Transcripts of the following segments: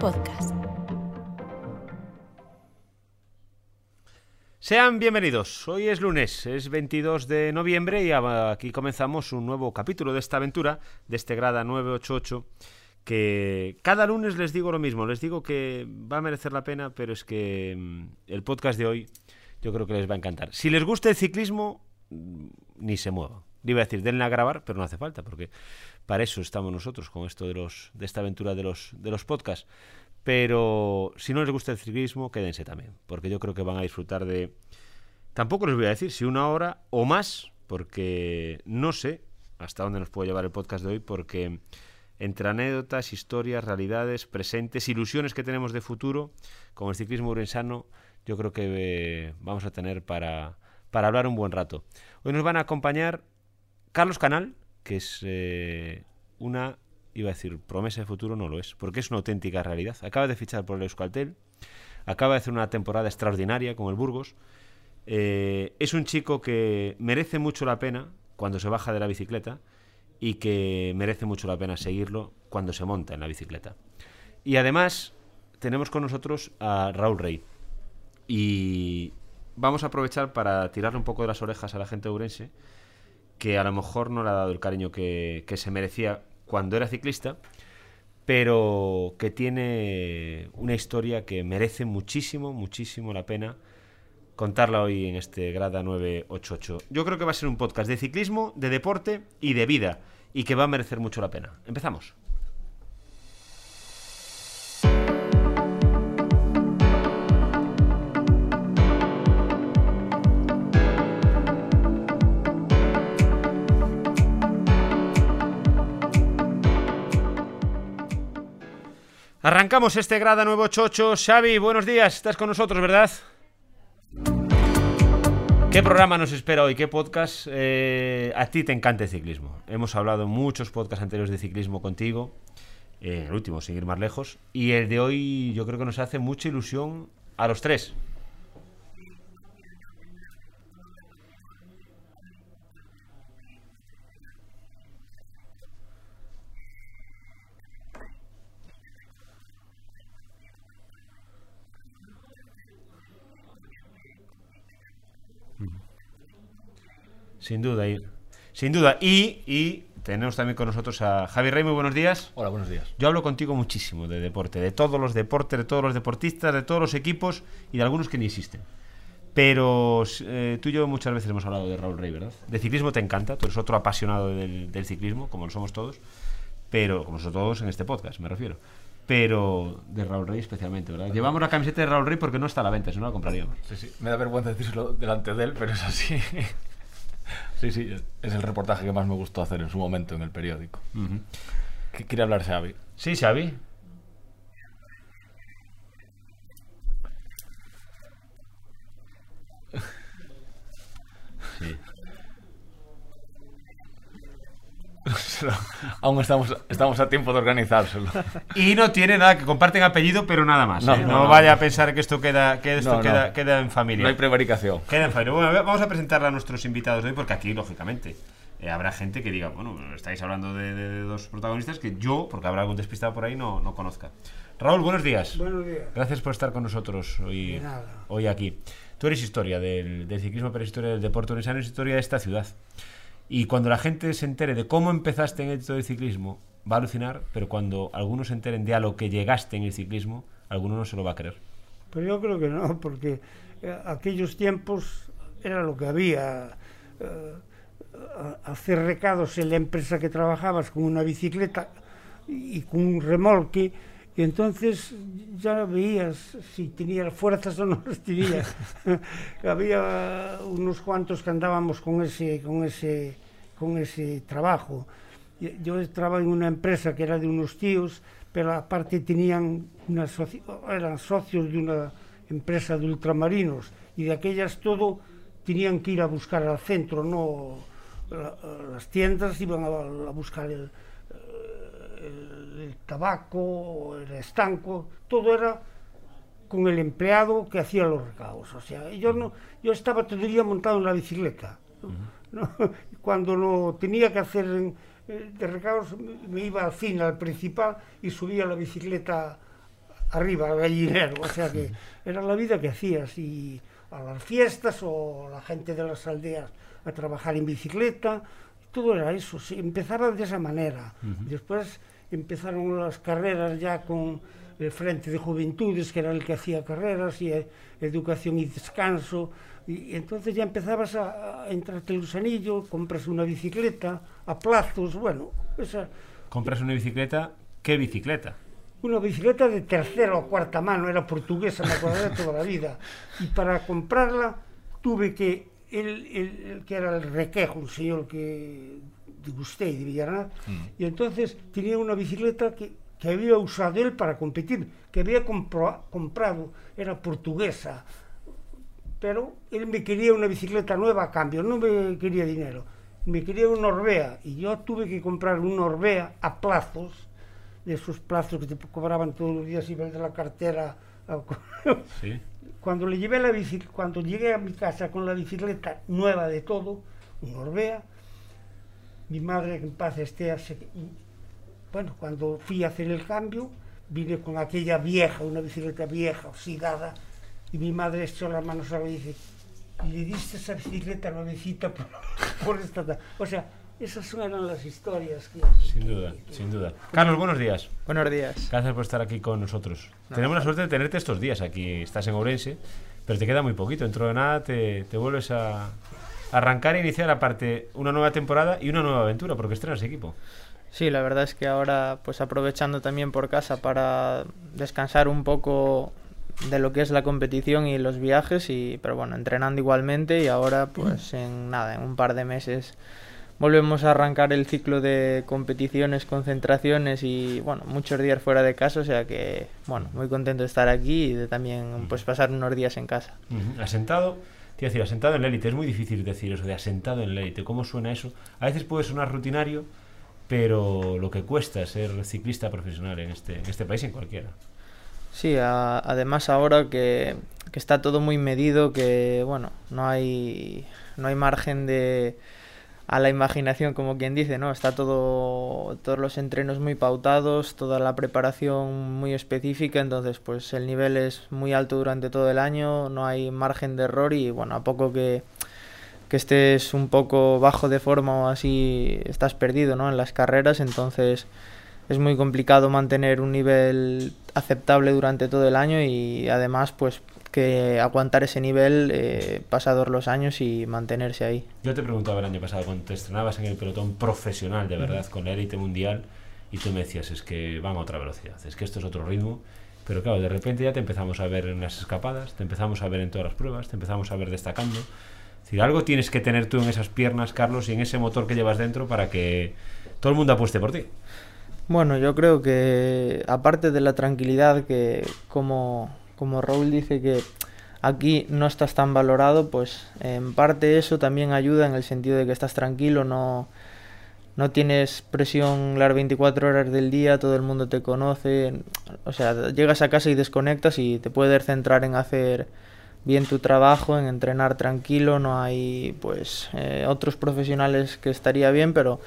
Podcast. Sean bienvenidos. Hoy es lunes, es 22 de noviembre y aquí comenzamos un nuevo capítulo de esta aventura, de este Grada 988, que cada lunes les digo lo mismo, les digo que va a merecer la pena, pero es que mm, el podcast de hoy yo creo que les va a encantar. Si les gusta el ciclismo, mm, ni se mueva. Le iba a decir, denle a grabar, pero no hace falta, porque para eso estamos nosotros con esto de, los, de esta aventura de los, de los podcasts. Pero si no les gusta el ciclismo, quédense también, porque yo creo que van a disfrutar de... Tampoco les voy a decir si una hora o más, porque no sé hasta dónde nos puede llevar el podcast de hoy, porque entre anécdotas, historias, realidades, presentes, ilusiones que tenemos de futuro, con el ciclismo urensano, yo creo que eh, vamos a tener para, para hablar un buen rato. Hoy nos van a acompañar Carlos Canal, que es eh, una iba a decir promesa de futuro, no lo es, porque es una auténtica realidad. Acaba de fichar por el Euskaltel, acaba de hacer una temporada extraordinaria con el Burgos. Eh, es un chico que merece mucho la pena cuando se baja de la bicicleta y que merece mucho la pena seguirlo cuando se monta en la bicicleta. Y además tenemos con nosotros a Raúl Rey. Y vamos a aprovechar para tirarle un poco de las orejas a la gente urense, que a lo mejor no le ha dado el cariño que, que se merecía cuando era ciclista, pero que tiene una historia que merece muchísimo, muchísimo la pena contarla hoy en este Grada 988. Yo creo que va a ser un podcast de ciclismo, de deporte y de vida, y que va a merecer mucho la pena. Empezamos. Arrancamos este Grada 988. Xavi, buenos días. Estás con nosotros, ¿verdad? ¿Qué programa nos espera hoy? ¿Qué podcast? Eh, a ti te encanta el ciclismo. Hemos hablado en muchos podcasts anteriores de ciclismo contigo. Eh, el último, sin ir más lejos. Y el de hoy yo creo que nos hace mucha ilusión a los tres. Sin duda, y, sin duda. Y, tenemos también con nosotros a Javi Rey, muy buenos días. Hola, buenos días. Yo hablo contigo muchísimo de deporte, de todos los deportes, de todos los deportistas, de todos los equipos y de algunos que ni existen. Pero eh, tú y yo muchas veces hemos hablado de Raúl Rey, ¿verdad? De ciclismo te encanta, tú eres otro apasionado del, ciclismo, como lo somos todos, pero como somos todos en este podcast, me refiero. Pero de Raúl Rey especialmente, ¿verdad? Llevamos la camiseta de Raúl Rey porque no está a la venta, si no la compraríamos. Sí, sí. Me da vergüenza decirlo delante de él, pero es así. Sí, sí, es el reportaje que más me gustó hacer en su momento en el periódico. ¿Qué quiere hablar Xavi? Sí, Xavi. sí. Aún estamos, estamos a tiempo de organizárselo. Y no tiene nada que comparten apellido, pero nada más. No, ¿eh? vaya a pensar que esto queda, que esto queda, queda, en familia. No hay prevaricación. Queda en familia. Bueno, vamos a presentarle a nuestros invitados hoy, porque aquí, lógicamente, eh, habrá gente que diga, bueno, estáis hablando de, dos protagonistas que yo, porque habrá algún despistado por ahí, no, no conozca. Raúl, buenos días. Buenos días. Gracias por estar con nosotros hoy, hoy aquí. Tú eres historia del, ciclismo, pero historia del deporte es historia de esta ciudad. Y cuando la gente se entere de cómo empezaste en el del ciclismo, va a alucinar, pero cuando algunos se enteren de a lo que llegaste en el ciclismo, alguno no se lo va a creer. Pues yo creo que no, porque eh, aquellos tiempos era lo que había. Eh, hacer recados en la empresa que trabajabas con una bicicleta y con un remolque E entonces ya veías si tenía fuerzas ou non tenía. Había unos cuantos que andábamos con ese con ese con ese trabajo. Yo estaba en una empresa que era de unos tíos, pero aparte tenían una soci eran socios de una empresa de ultramarinos y de aquellas todo tenían que ir a buscar al centro, no las tiendas iban a buscar el, el tabaco, el estanco, todo era con el empleado que hacía los recados. O sea, yo no, yo estaba todo el día montado en la bicicleta. Cuando no tenía que hacer eh, de recados, me iba al fin, al principal, y subía la bicicleta arriba al gallinero, o sea que era la vida que hacías y a las fiestas o la gente de las aldeas a trabajar en bicicleta, todo era eso, sí, empezaba de esa manera. Después empezaron las carreras ya con el Frente de Juventudes, que era el que hacía carreras, y eh, educación y descanso, y entonces ya empezabas a, a entrarte el gusanillo, compras una bicicleta a plazos, bueno, esa, Compras una bicicleta, ¿qué bicicleta? una bicicleta de tercera o cuarta mano, era portuguesa, me acordaré toda la vida. Y para comprarla tuve que, el, el- el que era el Requejo, un señor que de Gustei, de Villarnaz, y entonces tenía una bicicleta que, que había usado él para competir, que había compro- comprado, era portuguesa, pero él me quería una bicicleta nueva a cambio, no me quería dinero, me quería un Orbea, y yo tuve que comprar un Orbea a plazos, de esos plazos que te cobraban todos los días, ibas de la cartera. a- Sí. Cuando le llevé la bici, cuando llegué a mi casa con la bicicleta nueva de todo, un Orbea, mi madre en paz esté, y, bueno, cuando fui a hacer el cambio, vine con aquella vieja, una bicicleta vieja, oxidada, y mi madre echó las manos a la y dice, "¿Y le diste esa bicicleta nuevecita por, por esta... ta-?". O sea, esas eran las historias que... Sin duda, sin duda. Carlos, buenos días. Buenos días. Gracias por estar aquí con nosotros. Tenemos la suerte de tenerte estos días aquí. Estás en Ourense, pero te queda muy poquito. Dentro de nada te, te vuelves a arrancar e iniciar aparte una nueva temporada y una nueva aventura, porque estrenas equipo. Sí, la verdad es que ahora, pues aprovechando también por casa para descansar un poco de lo que es la competición y los viajes, y pero bueno, entrenando igualmente y ahora, pues en nada, en un par de meses volvemos a arrancar el ciclo de competiciones, concentraciones y bueno, muchos días fuera de casa, o sea que bueno, muy contento de estar aquí y de también pues pasar unos días en casa. Ujú. Asentado, te decir, asentado en la élite. Es muy difícil decir eso de asentado en la élite. ¿Cómo suena eso? A veces puede sonar rutinario, pero lo que cuesta ser ciclista profesional en este, en este país en cualquiera. Sí, además ahora que, que está todo muy medido, que bueno, no hay, no hay margen de a la imaginación, como quien dice, ¿no? Está todo, todos los entrenos muy pautados, toda la preparación muy específica, entonces pues el nivel es muy alto durante todo el año, no hay margen de error y bueno, a poco que, que estés un poco bajo de forma o así, estás perdido, ¿no? En las carreras, entonces es muy complicado mantener un nivel aceptable durante todo el año y además pues que aguantar ese nivel eh, pasados los años y mantenerse ahí. Yo te preguntaba el año pasado cuando te estrenabas en el pelotón profesional de verdad con la élite mundial y tú me decías es que van a otra velocidad, es que esto es otro ritmo, pero claro, de repente ya te empezamos a ver en las escapadas, te empezamos a ver en todas las pruebas, te empezamos a ver destacando. Es decir, algo tienes que tener tú en esas piernas, Carlos, y en ese motor que llevas dentro para que todo el mundo apueste por ti. Bueno, yo creo que aparte de la tranquilidad que como, como Raúl dice que aquí no estás tan valorado, pues en parte eso también ayuda en el sentido de que estás tranquilo, no, no tienes presión las 24 horas del día, todo el mundo te conoce, o sea, llegas a casa y desconectas y te puedes centrar en hacer bien tu trabajo, en entrenar tranquilo, no hay pues eh, otros profesionales que estaría bien, pero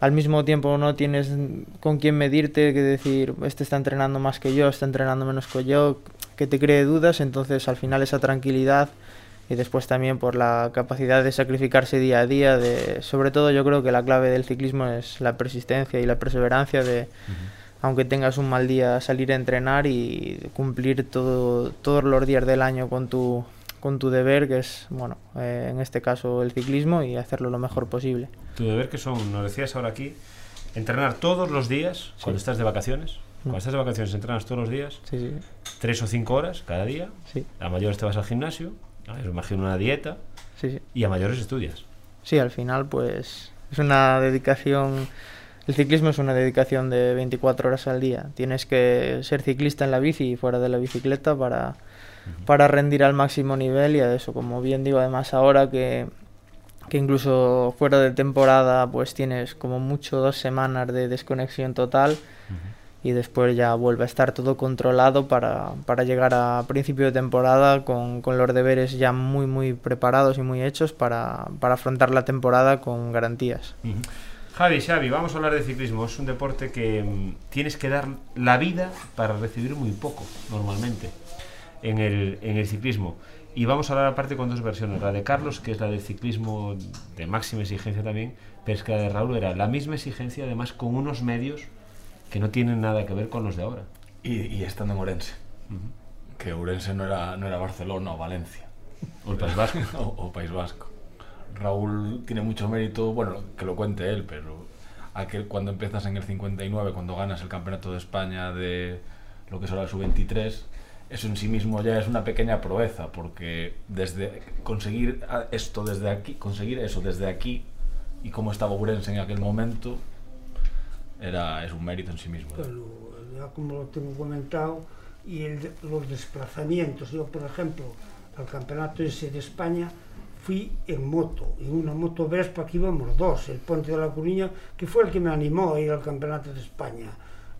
al mismo tiempo no tienes con quién medirte, que decir, este está entrenando más que yo, está entrenando menos que yo, que te cree dudas, entonces al final esa tranquilidad y después también por la capacidad de sacrificarse día a día, de sobre todo yo creo que la clave del ciclismo es la persistencia y la perseverancia de aunque tengas un mal día salir a entrenar y cumplir todo, todos los días del año con tu con tu deber que es bueno eh, en este caso el ciclismo y hacerlo lo mejor posible. Tu deber que son, nos decías ahora aquí, entrenar todos los días cuando estás de vacaciones. Cuando estás de vacaciones entrenas todos los días, sí sí. tres o cinco horas cada día. sí. A mayores te vas al gimnasio, a imagino una dieta. Y a mayores estudias. Sí, al final pues es una dedicación, el ciclismo es una dedicación de 24 horas al día. Tienes que ser ciclista en la bici y fuera de la bicicleta para, para rendir al máximo nivel y a eso, como bien digo, además ahora que, que incluso fuera de temporada pues tienes como mucho dos semanas de desconexión total y después ya vuelve a estar todo controlado para, para llegar a principio de temporada con, con los deberes ya muy muy preparados y muy hechos para, para afrontar la temporada con garantías. Javi, Xavi, vamos a hablar de ciclismo. Es un deporte que mm, tienes que dar la vida para recibir muy poco, normalmente, en el, en el ciclismo. Y vamos a hablar aparte con dos versiones. La de Carlos, que es la del ciclismo de máxima exigencia también, pero es que la de Raúl era la misma exigencia, además con unos medios que no tienen nada que ver con los de ahora. Y, y estando en Orense. Que Ourense no era, no era Barcelona o Valencia. O el País Vasco. o, o País Vasco. Raúl tiene mucho mérito, bueno, que lo cuente él, pero aquel cuando empiezas en el 59, cuando ganas el campeonato de España de lo que es ahora el sub-23, eso en sí mismo ya es una pequeña proeza, porque desde conseguir esto desde aquí, conseguir eso desde aquí y cómo estaba Ourense en aquel momento, era, es un mérito en sí mismo. Pero ya como lo tengo comentado, y el los desplazamientos. Yo, por ejemplo, al campeonato ese de España fui en moto, en una moto Vespa que íbamos dos, el Puente de la Coruña, que fue el que me animó a ir al campeonato de España.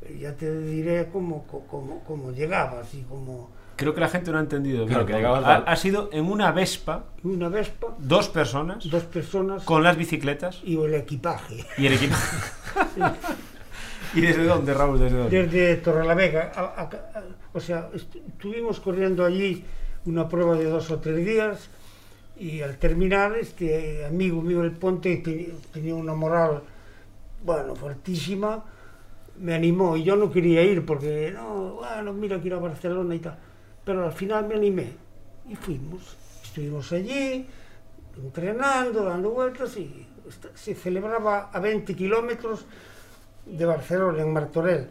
Eh, Ya te diré cómo, cómo, cómo llegabas y cómo... Creo que la gente no ha entendido. Claro, que ha, al- ha sido en una Vespa, Una Vespa, dos personas, dos personas con las bicicletas y el equipaje. y el equipo. ¿Y desde dónde, Raúl? ¿Desde dónde? Desde Torrelavega, a, a- a- o sea, est- estuvimos corriendo allí una prueba de dos o tres días y al terminar este amigo mío del Ponte te- tenía una moral, bueno, fuertísima, me animó y yo no quería ir porque, no, bueno, mira, quiero a Barcelona y tal, pero al final me animé y fuimos, estuvimos allí entrenando, dando vueltas y se celebraba a 20 kilómetros de Barcelona, en Martorell.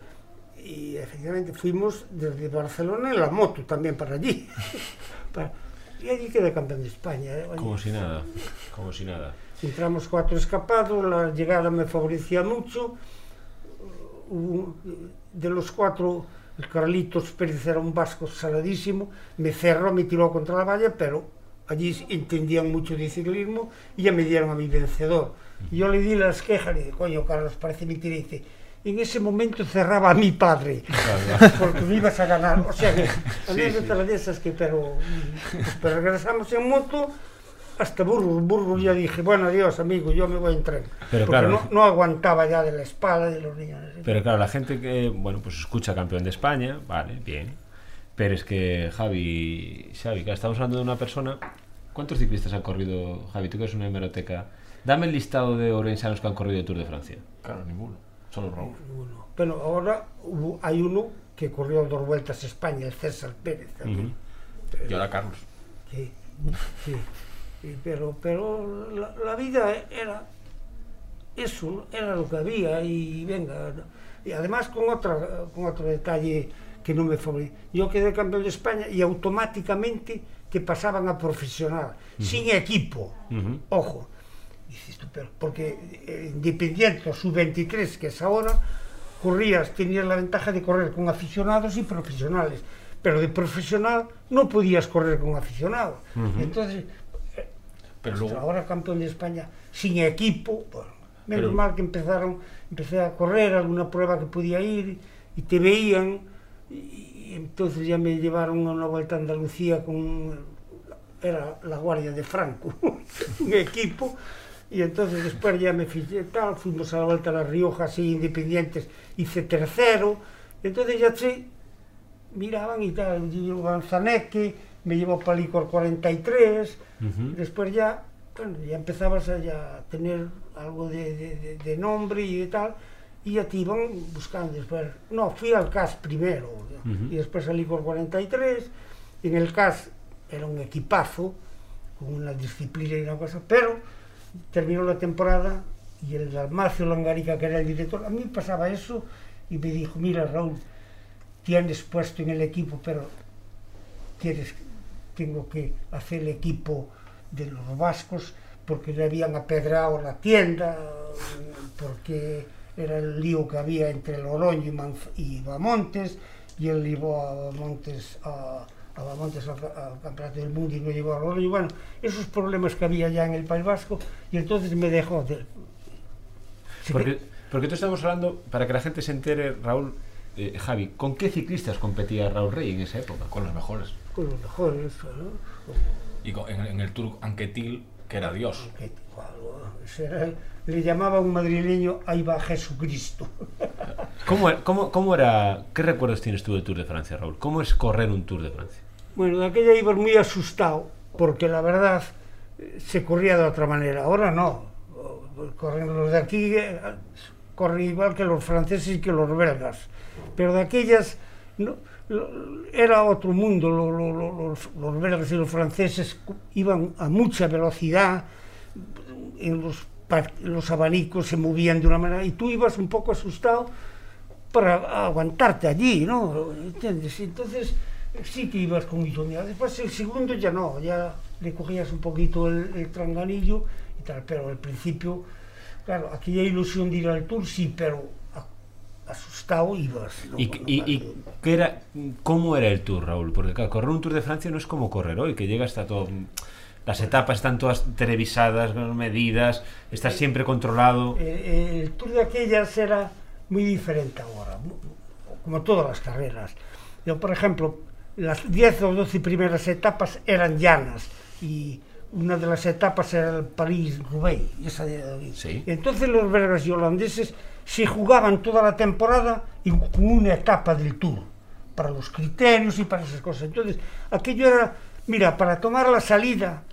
Y efectivamente fuimos desde Barcelona en la moto también para allí. Para- y allí quedé campeón de España. ¿eh? Como si nada. Como si nada. Entramos cuatro escapados, la llegada me favorecía mucho. Hubo- de los cuatro, el Carlitos Pérez era un vasco saladísimo, me cerró, me tiró contra la valla, pero allí entendían mucho de ciclismo y ya me dieron a mi vencedor. Y yo le di las quejas, le dije, coño, Carlos, parece mentira. Y dice, en ese momento cerraba a mi padre, porque me ibas a ganar. O sea, que anécdotas de esas que, pero, pero regresamos en moto hasta Burgos. Burgos ya dije, bueno, adiós, amigo, yo me voy en tren. Pero porque claro, no, no aguantaba ya de la espalda de los niños. Pero claro, la gente que, bueno, pues escucha campeón de España, vale, bien. Pero es que Javi, Xavi, claro, estamos hablando de una persona. ¿Cuántos ciclistas han corrido, Javi? Tú que eres una hemeroteca. Dame el listado de orensanos que han corrido el Tour de Francia. Claro, ninguno. Solo Raúl. Uno. Pero ahora hubo- hay uno que corrió dos vueltas a España, el César Pérez también. Y ahora Carlos. Sí, sí. Pero pero la, la vida era eso, era lo que había y venga. Y además con, otra, con otro detalle que no me favorecía. Yo quedé campeón de España y automáticamente te pasaban a profesional, sin equipo. Ojo, pero porque eh, Independiente o Sub-23, que es ahora, corrías, tenías la ventaja de correr con aficionados y profesionales, pero de profesional no podías correr con aficionados. Entonces, Pero luego, ahora campeón de España sin equipo, bueno, menos Pero- mal que empezaron, empecé a correr alguna prueba que podía ir y te veían y, y entonces ya me llevaron a una vuelta a Andalucía con era la guardia de Franco, un equipo Y entonces después ya me fiché tal, fuimos a la vuelta a La Rioja, así, independientes, hice tercero. Y entonces ya sí, miraban y tal, llevó a Zanetti, me llevó para Licor 43, uh -huh. después ya, bueno, ya empezabas a ya tener algo de, de, de, nombre y de tal, y ya te iban buscando después. No, fui al CAS primero, uh -huh. y después al Licor 43, y en el CAS era un equipazo, con una disciplina y una cosa, pero terminó la temporada y el Dalmacio Langarica, que era el director, a mí pasaba eso y me dijo, mira Raúl, tienes puesto en el equipo, pero tienes, tengo que hacer el equipo de los vascos porque le habían apedrado la tienda, porque era el lío que había entre Loroño y, Manf y Bamontes, y él llevó a Bamontes a... a Bamontes al, al Campeonato del Mundo y no llevó a Loroño. Bueno, esos problemas que había ya en el País Vasco, y entonces me dejó de... Porque, porque tú estamos hablando, para que la gente se entere, Raúl, eh, Javi, ¿con qué ciclistas competía Raúl Rey en esa época? con los mejores. con los mejores, ¿no? Y con- en, en el Tour Anquetil que era Dios. Era- le llamaba un madrileño, ahí va Jesucristo. ¿Cómo, cómo, ¿Cómo era? ¿Qué recuerdos tienes tú del Tour de Francia, Raúl? ¿Cómo es correr un Tour de Francia? Bueno, de aquella iba muy asustado, porque la verdad eh, se corría de otra manera. Ahora no. Corren los de aquí, eh, corren igual que los franceses y que los belgas. Pero de aquellas era otro mundo. Lo- lo- lo- los, belgas y los franceses iban a mucha velocidad, en los, los abanicos se movían de una manera y tú ibas un poco asustado para aguantarte allí, ¿no? ¿Entiendes? Entonces sí que ibas con miedo. Después el segundo ya no, ya le cogías un poquito el, el tranganillo y tal, pero al principio, claro, aquella ilusión de ir al tour sí, pero asustado ibas. ¿no? ¿Y, y, y qué era, cómo era el Tour, Raúl? Porque claro, correr un Tour de Francia no es como correr hoy, que llega hasta todo... Las etapas están todas televisadas, medidas, estás siempre controlado. Eh, el tour de aquellas era muy diferente ahora, como todas las carreras. Yo, por ejemplo, las 10 o 12 primeras etapas eran llanas y una de las etapas era el París-Roubaix. Sí. Entonces los belgas y holandeses se jugaban toda la temporada con una etapa del tour para los criterios y para esas cosas. Entonces, aquello era, mira, para tomar la salida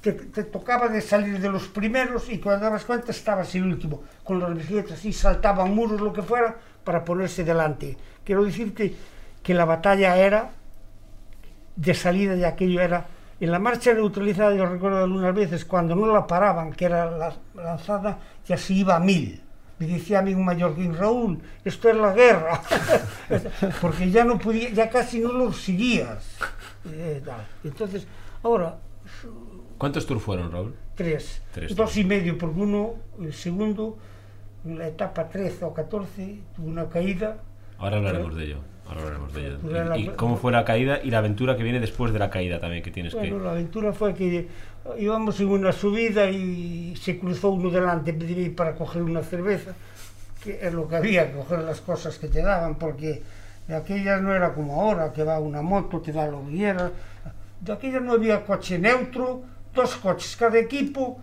te, te tocaba de salir de los primeros y cuando dabas cuenta estabas el último, con las bicicletas y saltaban muros, lo que fuera, para ponerse delante. Quiero decirte que la batalla era de salida y aquello era en la marcha neutralizada, yo recuerdo algunas veces, cuando no la paraban, que era la lanzada, ya se iba a mil. Me decía a mí un mallorquín, Raúl, esto es la guerra, porque ya no podía, ya casi no los seguías. Eh. Entonces, ahora, ¿Cuántos Tours fueron, Raúl? tres, Tres, dos y medio, porque uno, el segundo, en la etapa 13 o 14, tuvo una caída, Ahora hablaremos de ello. Ahora hablaremos de ello. Pues era ¿Y, la- cómo fue la caída y la aventura que viene después de la caída también que tienes Bueno, que... la aventura fue que íbamos en una subida y se cruzó uno delante de mí para coger una cerveza, que es lo que había, coger las cosas que te daban, porque de aquellas no era como ahora, que va una moto, te da lo que quieras. De aquellas no había coche neutro, dos coches cada equipo,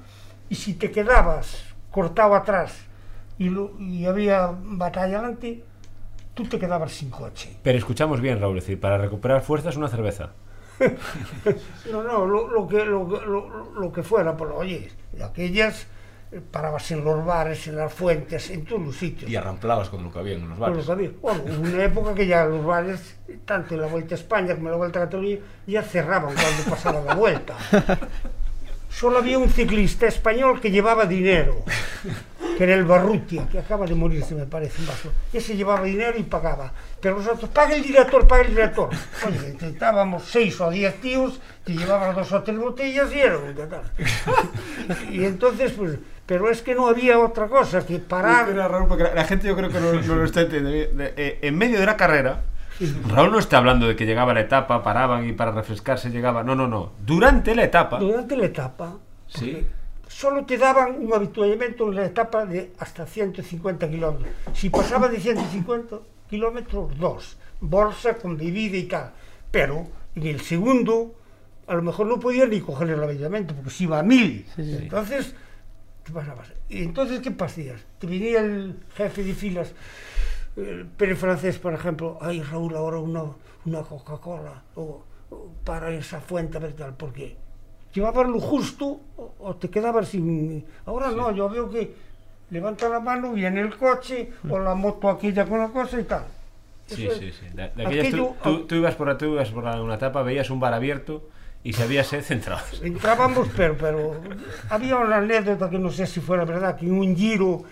y si te quedabas cortado atrás y, lo- y había batalla delante, tú te quedabas sin coche. Pero escuchamos bien, Raúl, es decir, para recuperar fuerzas una cerveza. No, no, lo, lo que, lo, lo, lo que fuera, pero oye, de aquellas eh, parabas en los bares, en las fuentes, en todos los sitios. Y arramplabas con lo que había en los Por lo bares. que había. Bueno, hubo una época que ya los bares, tanto en la Vuelta a España como en la Vuelta a Cataluña, ya cerraban cuando pasaba la vuelta. Solo había un ciclista español que llevaba dinero, que era el Barrutia, que acaba de morirse, me parece, en Barcelona. Ese llevaba dinero y pagaba. Pero nosotros, paga el director, paga el director. Oye, intentábamos seis o diez tíos que llevaban dos o tres botellas y era un total. Y entonces, pues, pero es que no había otra cosa que parar. Porque la gente yo creo que no, lo está entendiendo. eh, En medio de la carrera, Raúl no está hablando de que llegaba la etapa, paraban y para refrescarse llegaba. No, no, no. Durante la etapa. Durante la etapa, Sí. Solo te daban un habituallamiento en la etapa de hasta 150 kilómetros. Si pasaba de 150 kilómetros, dos. Bolsa con bebida y tal. Pero en el segundo, a lo mejor no podías ni coger el habituallamiento porque se iba a mil. Sí, sí. Entonces, te pasabas. Y entonces, ¿qué pasías? Te venía el jefe de filas, el Pérez Francés, por ejemplo, ay Raúl, ahora una, una Coca-Cola, o, o para esa fuente, a ver tal, porque llevabas lo justo o, o te quedabas sin... Ahora no, yo veo que levanta la mano, viene el coche, o la moto aquella con la cosa y tal. Sí, Eso sí, es- sí. De, de aquellas tú, aquello- tú- tú ibas por, tú ibas por una etapa, veías un bar abierto y si había sed, entrabas. Entrábamos, pero, pero había una anécdota que no sé si fuera verdad, que en un giro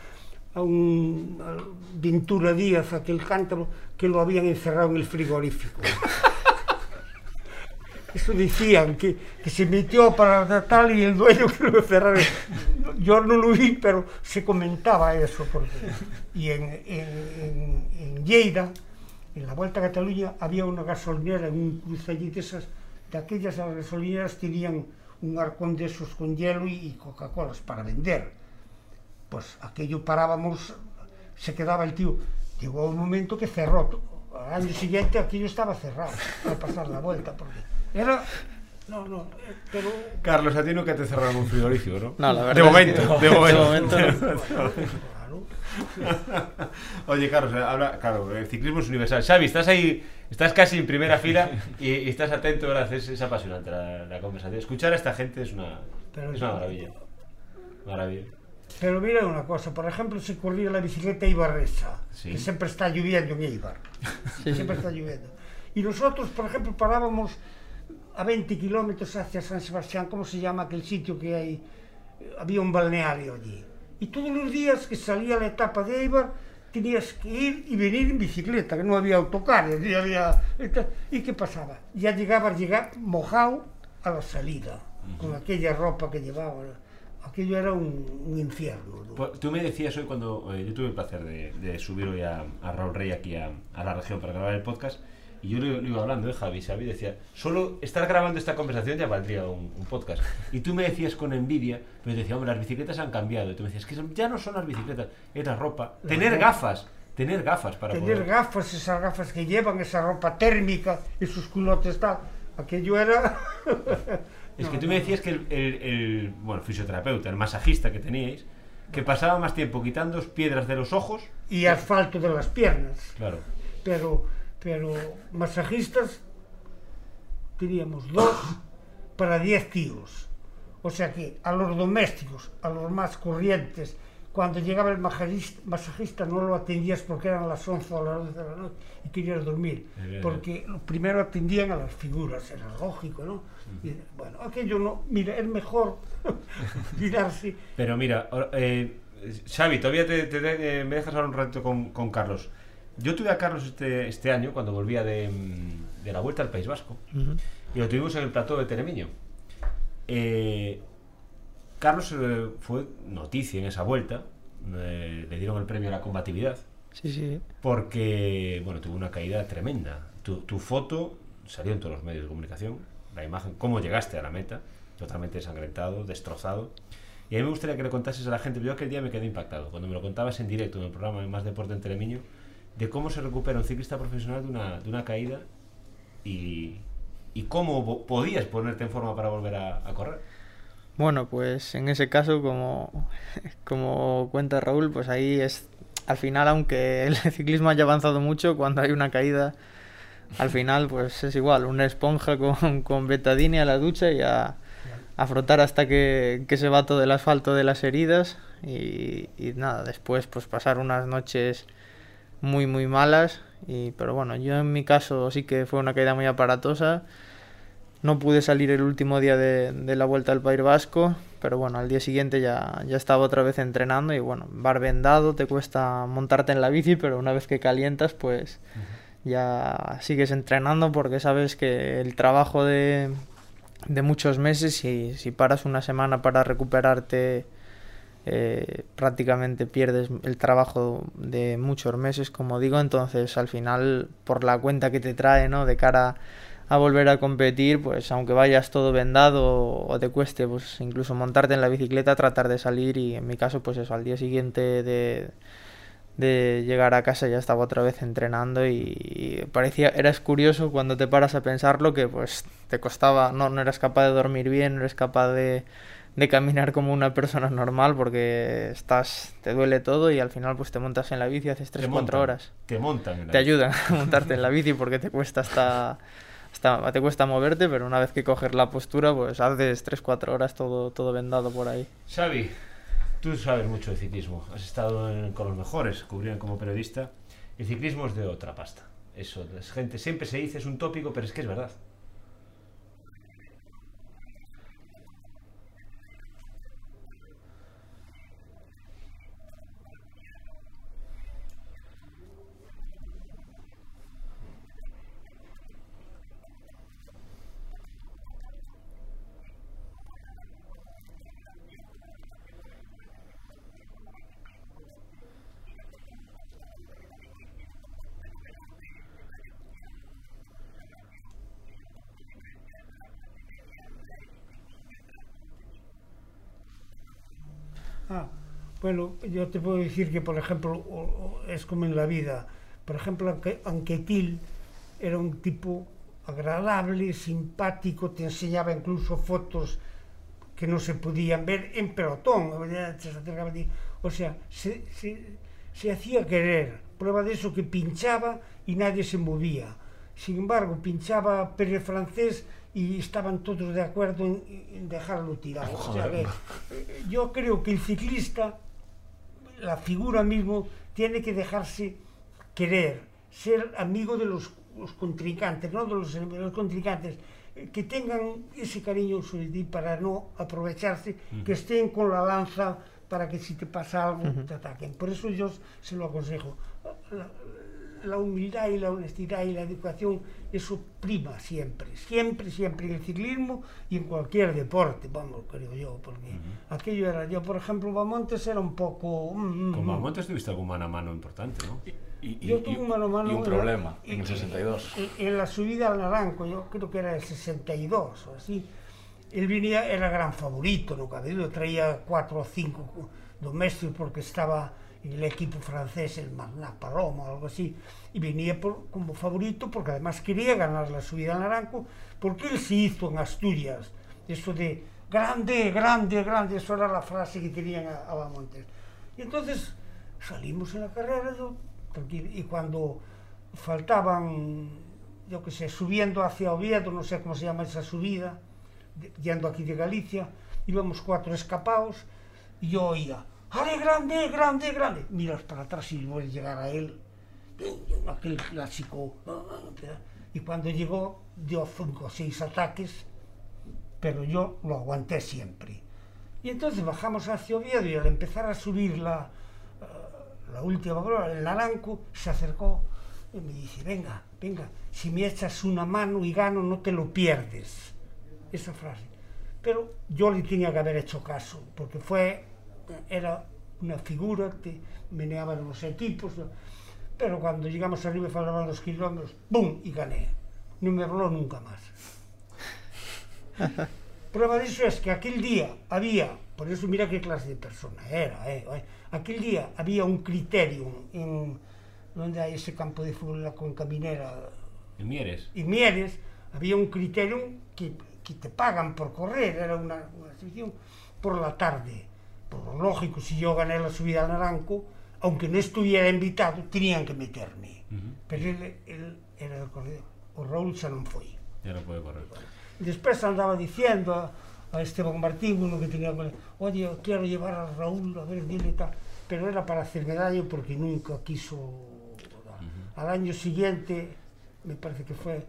a un a Ventura Díaz, aquel cántaro, que lo habían encerrado en el frigorífico. Eso decían, que, que se metió para tal y el dueño que lo encerrara. Yo no lo vi, pero se comentaba eso. Porque... Y en, en, en, Lleida, en la Vuelta a Cataluña, había una gasolinera un cruce allí de esas, de aquellas gasolineras tenían un arcón de esos con hielo y, y Coca-Colas para vender. Pues aquello parábamos, se quedaba el tío. Llegó un momento que cerró. Al año siguiente aquello estaba cerrado al pasar la vuelta. Porque era No, no, pero Carlos, a ti nunca te cerraron un frigorífico, ¿no? No, la verdad De es momento, que- de momento. momento no. claro. Oye, Carlos, habla, claro, el ciclismo es universal. Xavi, estás ahí, estás casi en primera fila y, y estás atento, ¿verdad? Es, es apasionante la, la conversación. Escuchar a esta gente es una, Pero- es una maravilla. Maravilla. Pero mira una cosa, por ejemplo, se corría la bicicleta Ibarresa, Sí. que siempre está lloviendo en Eibar. Sí, siempre está lloviendo. Y nosotros, por ejemplo, parábamos a 20 kilómetros hacia San Sebastián, ¿cómo se llama aquel sitio que hay? Había un balneario allí. Y todos los días que salía la etapa de Eibar, tenías que ir y venir en bicicleta, que no había autocares, ni había... ¿Y qué pasaba? Ya llegabas llegar mojado a la salida, con aquella ropa que llevaba. Aquello era un, un infierno. ¿no? Pues, Tú me decías hoy cuando eh, yo tuve el placer de, de subir hoy a, a Raúl Rey aquí a, a la región para grabar el podcast y yo le, le iba hablando de Javi, Xavi decía, solo estar grabando esta conversación ya valdría un, un podcast. Y tú me decías con envidia, pero decía, hombre, las bicicletas han cambiado. Y tú me decías, que ya no son las bicicletas, es la ropa. La tener ropa. gafas, tener gafas para Tener poder... gafas, esas gafas que llevan, esa ropa térmica, esos culotes tal. Aquello era... Es No, que tú me decías que el, el, el, bueno, fisioterapeuta, el masajista que teníais, que pasaba más tiempo quitando piedras de los ojos, Y asfalto de las piernas. claro, Pero, pero masajistas teníamos dos para diez tíos. O sea que a los domésticos, a los más corrientes, cuando llegaba el masajista, masajista no lo atendías porque eran las 11 o las 12 de la noche y querías dormir. Verdad. Porque primero atendían a las figuras, era lógico, ¿no? Y, bueno, aquello no, mira, es mejor mirarse. Pero mira, eh, Xavi, todavía te, te eh, me dejas ahora un rato con, con Carlos. Yo tuve a Carlos este, este año cuando volvía de, mm, de la vuelta al País Vasco Ujú. y lo tuvimos en el plató de Teremiño. Eh, Carlos eh, fue noticia en esa vuelta, eh, le dieron el premio a la combatividad Sí, sí. porque bueno, tuvo una caída tremenda. Tu, tu foto salió en todos los medios de comunicación, la imagen, cómo llegaste a la meta, totalmente desangrentado, destrozado. Y a mí me gustaría que le contases a la gente, yo aquel día me quedé impactado, cuando me lo contabas en directo en el programa de Más Deporte en Telemiño, de cómo se recupera un ciclista profesional de una, de una caída y, y cómo podías ponerte en forma para volver a, a correr. Bueno, pues en ese caso, como, como cuenta Raúl, pues ahí es, al final, aunque el ciclismo haya avanzado mucho, cuando hay una caída, al final, pues es igual, una esponja con, con betadine a la ducha y a, a frotar hasta que, que se va todo el asfalto de las heridas y, y nada, después pues pasar unas noches muy muy malas y pero bueno, yo en mi caso sí que fue una caída muy aparatosa. No pude salir el último día de, de la vuelta al País Vasco, pero bueno, al día siguiente ya, ya estaba otra vez entrenando y bueno, bar vendado, te cuesta montarte en la bici, pero una vez que calientas, pues ya sigues entrenando porque sabes que el trabajo de, de muchos meses, si, si paras una semana para recuperarte, eh, prácticamente pierdes el trabajo de muchos meses, como digo, entonces al final, por la cuenta que te trae, ¿no? De cara a volver a competir, pues aunque vayas todo vendado o te cueste, pues incluso montarte en la bicicleta, tratar de salir y en mi caso, pues eso, al día siguiente de, de llegar a casa ya estaba otra vez entrenando y, parecía, eras curioso cuando te paras a pensarlo que pues te costaba, no, no eras capaz de dormir bien, no eres capaz de, de caminar como una persona normal porque estás, te duele todo y al final pues te montas en la bici, haces Te 3-4 montan, horas Te montan. en la te bici. ayudan a montarte en la bici porque te cuesta hasta, hasta te cuesta moverte, pero una vez que coges la postura, pues haces 3-4 horas todo, todo vendado por ahí. Xavi, tú sabes mucho de ciclismo. Has estado en- con los mejores, cubrieron como periodista. El ciclismo es de otra pasta. Eso, la gente siempre se dice, es un tópico, pero es que es verdad. Bueno, yo te puedo decir que, por ejemplo, o, o, es como en la vida. Por ejemplo, Anquetil era un tipo agradable, simpático, te enseñaba incluso fotos que no se podían ver en pelotón. O sea, se, se, se hacía querer. Prueba de eso que pinchaba y nadie se movía. Sin embargo, pinchaba Pérez Francés y estaban todos de acuerdo en, en dejarlo tirado. O sea, yo creo que el ciclista la figura mismo, tiene que dejarse querer, ser amigo de los, los contrincantes, no de los, de los contrincantes, que tengan ese cariño sobre ti para no aprovecharse, uh -huh. que estén con la lanza para que si te pasa algo uh -huh. te ataquen. Por eso yo se lo aconsejo. La, la humildad y la honestidad y la educación, eso prima siempre, siempre, siempre en el ciclismo y en cualquier deporte, vamos, creo yo, porque uh -huh. aquello era, yo por ejemplo, Bamontes era un poco... Mm, Con Bamontes tuviste algún mano a mano importante, ¿no? Y, y, yo tuve un mano a mano y un problema en, en el 62. En, en, la subida al Naranco, yo creo que era el 62 o así, él venía, era gran favorito, no cabe duda, traía cuatro o cinco domésticos porque estaba el equipo francés, el Magna Paloma o algo así, y venía por, como favorito porque además quería ganar la subida al Naranco, porque él se hizo en Asturias, eso de grande, grande, grande, eso era la frase que tenían Abamontes. Y entonces salimos en la carrera, yo, y cuando faltaban, yo qué sé, subiendo hacia Oviedo, no sé cómo se llama esa subida, de, yendo aquí de Galicia, íbamos cuatro escapados, y yo oía, ¡Ale, grande, grande, grande! Miras para atrás y voy a llegar a él, aquel clásico. Y cuando llegó, dio cinco o seis ataques, pero yo lo aguanté siempre. Y entonces bajamos hacia Oviedo y al empezar a subir la, la última prueba, el naranco, se acercó y me dice, venga, venga, si me echas una mano y gano, no te lo pierdes. Esa frase. Pero yo le tenía que haber hecho caso, porque fue era unha figura que meneaba nos equipos, pero cando llegamos arriba e falaban dos kilómetros, bum, e gané. Non me hablou nunca máis. Prueba disso é es que aquel día había, por eso mira que clase de persona era, eh, eh, aquel día había un criterio en onde hai ese campo de fútbol la cuenca minera. En Mieres. En Mieres, había un criterio que, que te pagan por correr, era unha, unha exhibición por la tarde. Por lógico, si yo gané la subida al Naranco, aunque no estuviera invitado, tenían que meterme. Uh -huh. Pero él, él era el corredor. O Raúl non foi. Ya non pode correr. Despois andaba diciendo a, a Esteban Martín, uno que tenía oye, quiero llevar a Raúl a ver, dile tal. Pero era para hacerme daño porque nunca quiso... Uh -huh. Al año siguiente, me parece que fue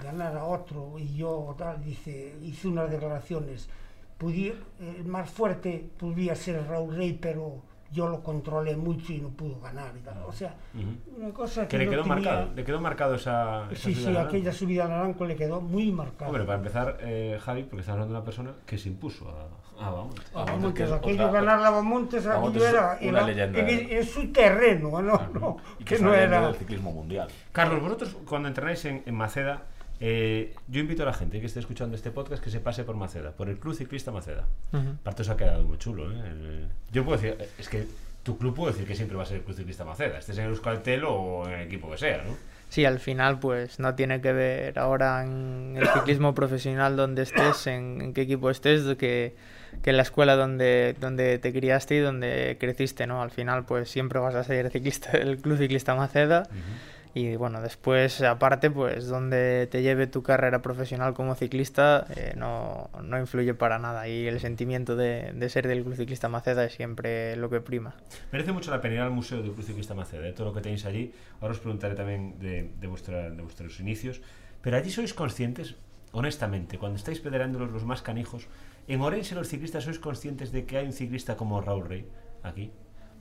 ganar a otro y yo tal, dice, hice unas declaraciones podía, el más fuerte podía ser Raúl Rey, pero yo lo controlé mucho y no pudo ganar. Y tal. O sea, uh -huh. una cosa que, que le, no quedó tenía... marcado, le quedó marcado esa, esa Sí, sí, aquella subida al Naranco le quedó muy marcada. Hombre, para empezar, eh, Javi, porque estás hablando de una persona que se impuso a, a Bamontes. A Bamontes, aquello otra, ganar la Bamontes, aquello era, una era leyenda, en, en, su terreno, no, no, y que, que no era del ciclismo mundial. Carlos, vosotros cuando entrenáis en, en Maceda, eh, yo invito a la gente que esté escuchando este podcast que se pase por Maceda, por el Club Ciclista Maceda. Uh -huh. Aparte, eso ha quedado muy chulo. ¿eh? El, yo puedo decir, es que tu club puede decir que siempre va a ser el Club Ciclista Maceda, estés en Euskaltel o en el equipo que sea, ¿no? Sí, al final, pues no tiene que ver ahora en el ciclismo profesional donde estés, en, en qué equipo estés, que, que en la escuela donde, donde te criaste y donde creciste, ¿no? Al final, pues siempre vas a ser ciclista del Club Ciclista Maceda. Uh -huh y bueno, después aparte pues donde te lleve tu carrera profesional como ciclista eh, no, no, influye para nada y el sentimiento de, de, ser del Club Ciclista Maceda es siempre lo que prima. Merece mucho la pena ir al Museo del Club Ciclista Maceda, ¿eh? todo lo que tenéis allí, ahora os preguntaré también de, de, vuestra, de vuestros inicios, pero allí sois conscientes, honestamente, cuando estáis pederándolos los más canijos, en Orense los ciclistas sois conscientes de que hay un ciclista como Raúl Rey aquí.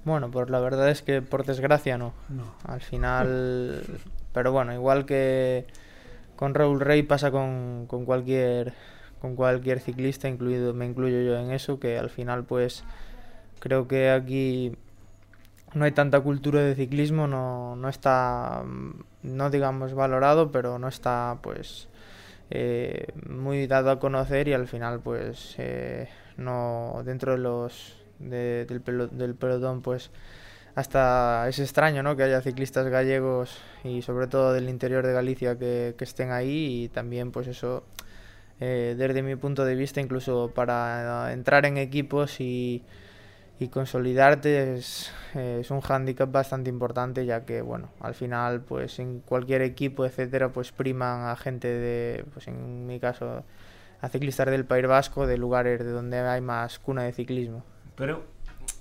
Bueno, pues la verdad es que por desgracia no. no. Al final, pero bueno, igual que con Raúl Rey pasa con, con cualquier con cualquier ciclista, incluido me incluyo yo en eso, que al final pues creo que aquí no hay tanta cultura de ciclismo, no, no está, no digamos valorado, pero no está pues eh, muy dado a conocer y al final pues eh, no dentro de los de, del, pelo, del pelotón pues hasta es extraño ¿no? que haya ciclistas gallegos y sobre todo del interior de Galicia que, estén ahí y también pues eso eh, desde mi punto de vista incluso para entrar en equipos y, y consolidarte es, eh, es, un hándicap bastante importante ya que bueno al final pues en cualquier equipo etcétera pues priman a gente de pues en mi caso a ciclistas del País Vasco de lugares de donde hay más cuna de ciclismo pero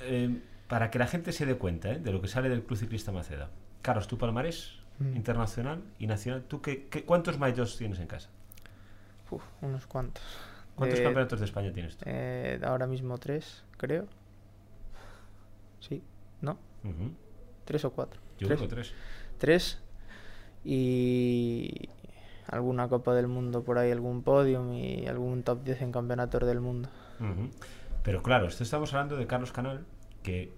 eh para que la gente se dé cuenta ¿eh? de lo que sale del Club Ciclista Maceda. Carlos, tu palmarés mm. internacional y nacional, ¿tú qué, qué cuántos mayos tienes en casa? Uf, unos cuantos. ¿Cuántos eh, campeonatos de España tienes tú? Eh, ahora mismo tres, creo. Sí, ¿no? Uh -huh. Tres o cuatro. Yo tres. creo tres. Tres. Y alguna Copa del Mundo por ahí, algún podium y algún top 10 en campeonatos del mundo. Uh -huh. Pero claro, esto estamos hablando de Carlos Canal, que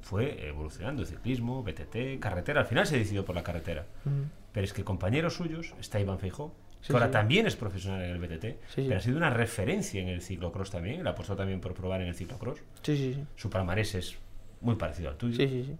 fue evolucionando ciclismo, BTT, carretera. Al final se decidió por la carretera. Mm. Pero es que compañeros suyos, está Iván Feijó, Sí, que ahora sí. también es profesional en el BTT, Sí, pero ha sido una referencia en el ciclocross también. Le apostó también por probar en el ciclocross. Sí, sí, sí. Su palmarés es muy parecido al tuyo. Sí, sí, sí.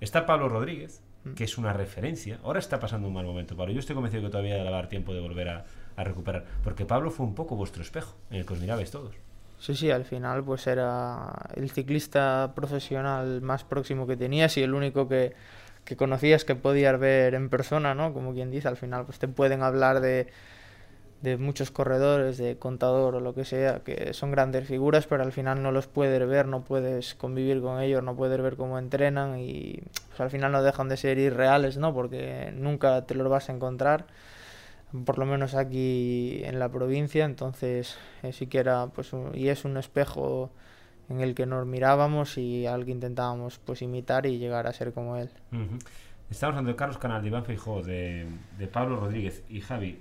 Está Pablo Rodríguez, Mm. que es una referencia. Ahora está pasando un mal momento, Pablo. Yo estoy convencido que todavía va a dar tiempo de volver a, a recuperar. Porque Pablo fue un poco vuestro espejo, en el que os mirabais todos. Sí, sí, al final pues era el ciclista profesional más próximo que tenías y el único que, que conocías que podías ver en persona, ¿no? Como quien dice, al final pues te pueden hablar de, de muchos corredores, de contador o lo que sea, que son grandes figuras, pero al final no los puedes ver, no puedes convivir con ellos, no puedes ver cómo entrenan y pues, al final no dejan de ser irreales, ¿no? Porque nunca te los vas a encontrar por lo menos aquí en la provincia, entonces eh, sí que era pues un- y es un espejo en el que nos mirábamos y al que intentábamos pues imitar y llegar a ser como él. Ujú. Estamos hablando de Carlos Canal, de Iván Feijó, de, de Pablo Rodríguez y Javi.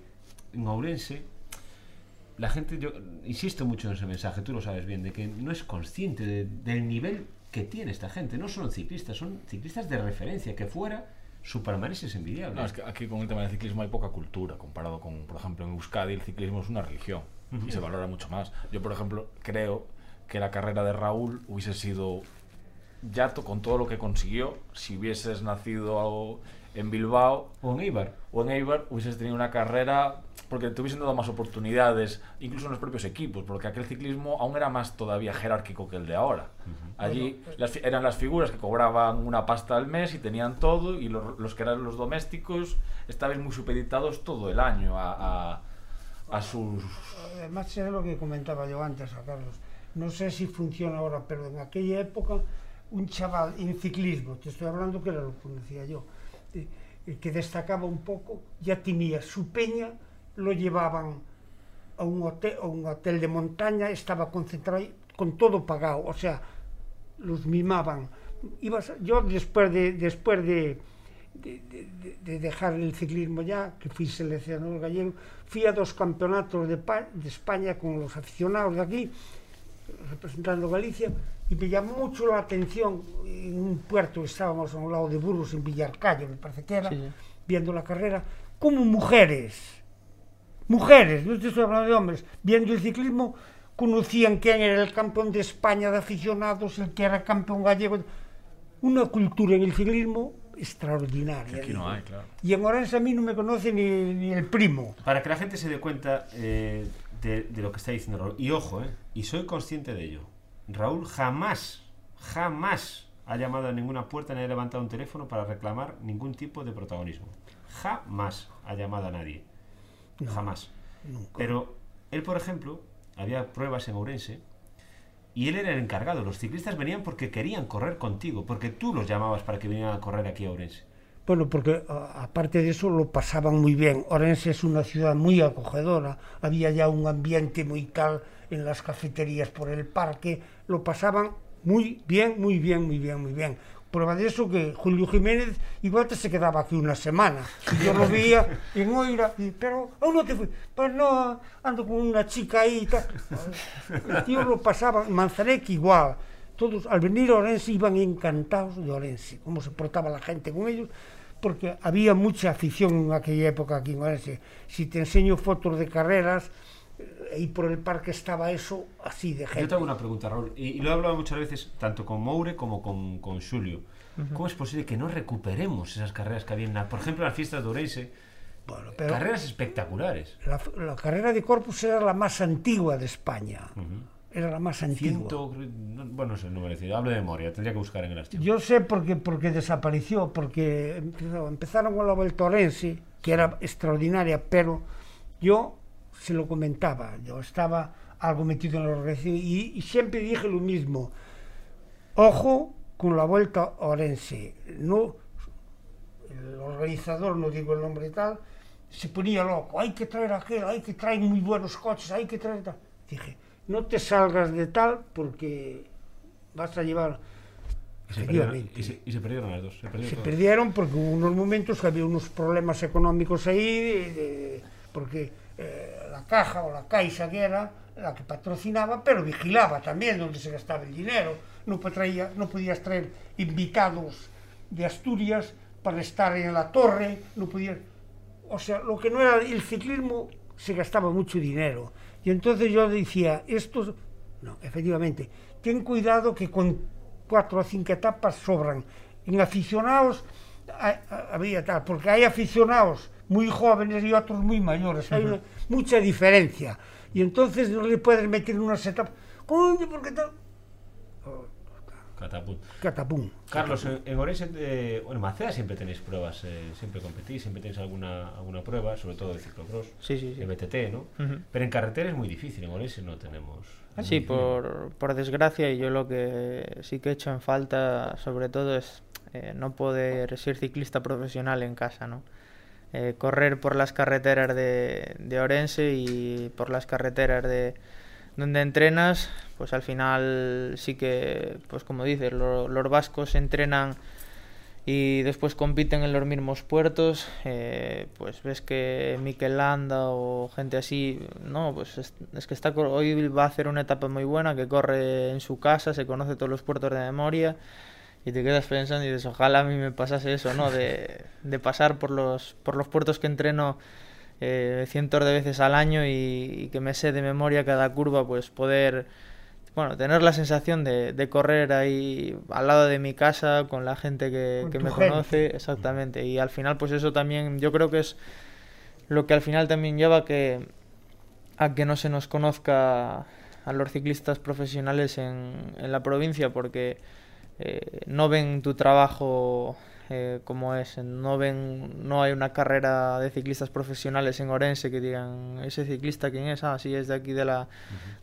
En Ourense, la gente, yo insisto mucho en ese mensaje, tú lo sabes bien, de que no es consciente de- del nivel que tiene esta gente. No son ciclistas, son ciclistas de referencia, que fuera su palmarés es envidiable. No, es que aquí con el tema del ciclismo hay poca cultura comparado con, por ejemplo, en Euskadi el ciclismo es una religión y se valora mucho más. Yo, por ejemplo, creo que la carrera de Raúl hubiese sido ya to- con todo lo que consiguió si hubieses nacido en Bilbao O en Eibar. o en Eibar hubieses tenido una carrera porque te hubiesen dado más oportunidades, incluso en los propios equipos, porque aquel ciclismo aún era más todavía jerárquico que el de ahora. Allí las fi- eran las figuras que cobraban una pasta al mes y tenían todo, y los, los que eran los domésticos estaban muy supeditados todo el año a, a, a sus... Además, era lo que comentaba yo antes a Carlos. No sé si funciona ahora, pero en aquella época, un chaval en ciclismo, te estoy hablando que era lo que conocía yo, eh, eh, que destacaba un poco, ya tenía su peña, lo llevaban a un hotel, a un hotel de montaña, estaba concentrado con todo pagado, o sea, los mimaban. Ibas, yo después de, después de, de, de- de dejar el ciclismo ya, que fui seleccionador gallego, fui a dos campeonatos de, de España con los aficionados de aquí, representando Galicia, y me llamó mucho la atención en un puerto, estábamos a un lado de Burgos, en Villarcayo, me parece que era, sí. viendo la carrera, como mujeres, mujeres, no te estoy hablando de hombres, viendo el ciclismo, conocían quién era el campeón de España de aficionados, el que era campeón gallego, una cultura en el ciclismo extraordinaria. Que aquí no hay, claro. Y en Orense a mí no me conoce ni, ni el primo. Para que la gente se dé cuenta eh, de, de lo que está diciendo Raúl. Y ojo, eh, y soy consciente de ello. Raúl jamás, jamás ha llamado a ninguna puerta ni ha levantado un teléfono para reclamar ningún tipo de protagonismo. Jamás ha llamado a nadie. Jamás. Nunca. Pero él, por ejemplo, había pruebas en Ourense y él era el encargado. Los ciclistas venían porque querían correr contigo, porque tú los llamabas para que vinieran a correr aquí a Ourense. Bueno, porque aparte de eso lo pasaban muy bien. Orense es una ciudad muy acogedora, había ya un ambiente muy tal en las cafeterías por el parque, lo pasaban muy bien, muy bien, muy bien, muy bien. Prueba de eso que Julio Jiménez igual te se quedaba aquí una semana. Yo lo veía en Oira, y, pero ¿a no te fui? Pues no, ando con una chica ahí y tal. El tío lo pasaba, Manzarek igual. Todos al venir a Orense iban encantados de Orense, cómo se portaba la gente con ellos, porque había mucha afición en aquella época aquí en Orense. Si te enseño fotos de carreras, ahí por el parque estaba eso así de gente. Yo tengo una pregunta, Raúl, y, y lo he hablado muchas veces tanto con Moure como con, con Xulio. ¿Cómo es posible que no recuperemos esas carreras que había en la, por ejemplo, en las fiestas de? Bueno, pero Carreras espectaculares. la, la carrera de Corpus era la más antigua de España. Era la más antigua. Ciento, no- bueno, no sé, no me decir, hablo de memoria, tendría que buscar en el archivo. Yo sé porque, porque desapareció, porque empezaron con la Vuelta Orense, que era extraordinaria, pero yo se lo comentaba, yo estaba algo metido en la organización y, y siempre dije lo mismo, ojo con la Vuelta a Orense, no, el organizador, no digo el nombre y tal, se ponía loco, hay que traer aquel, hay que traer muy buenos coches, hay que traer tal. Dije, no te salgas de tal porque vas a llevar... Y se, perdieron, y, se, y se perdieron las dos. Se, perdieron porque hubo unos momentos que había unos problemas económicos ahí, de- de- porque eh, la caja o la caixa que era la que patrocinaba, pero vigilaba también dónde se gastaba el dinero. No, traía- no podías traer invitados de Asturias para estar en la torre, no podías... O sea, lo que no era el ciclismo se gastaba mucho dinero. Y entonces yo decía, estos... No, efectivamente, ten cuidado que con cuatro o cinco etapas sobran. En aficionados ha- ha- había tal, porque hay aficionados muy jóvenes y otros muy mayores, hay una- mucha diferencia. Y entonces no le puedes meter en unas etapas, coño, porque tal... Catapult. Catapum. Carlos, en, en Orense, eh, bueno, en Macea siempre tenéis pruebas, eh, siempre competís, siempre tenéis alguna, alguna prueba, sobre todo de ciclocross, Sí, sí, sí. de BTT, ¿no? Ujú. Pero en carretera es muy difícil, en Orense no tenemos... es Sí, por, por desgracia, y yo lo que sí que he hecho en falta, sobre todo, es eh, no poder ser ciclista profesional en casa, ¿no? Eh, correr por las carreteras de, Orense y por las carreteras de donde entrenas, pues al final sí que, pues como dices, lo- los vascos entrenan y después compiten en los mismos puertos, eh, pues ves que Mikel Landa o gente así, no, pues es, es que está hoy va a hacer una etapa muy buena, que corre en su casa, se conoce todos los puertos de memoria y te quedas pensando y dices, ojalá a mí me pasase eso, ¿no? De, de pasar por los, por los puertos que entreno eh, cientos de veces al año y, y que me sé de memoria cada curva, pues poder bueno, tener la sensación de, de correr ahí al lado de mi casa con la gente que, que me gente. conoce, exactamente. Y al final, pues eso también, yo creo que es lo que al final también lleva a que, a que no se nos conozca a los ciclistas profesionales en, en la provincia, porque eh, no ven tu trabajo eh, como es, no ven, no hay una carrera de ciclistas profesionales en Orense que digan, ese ciclista quién es, ah, sí, es de aquí de la,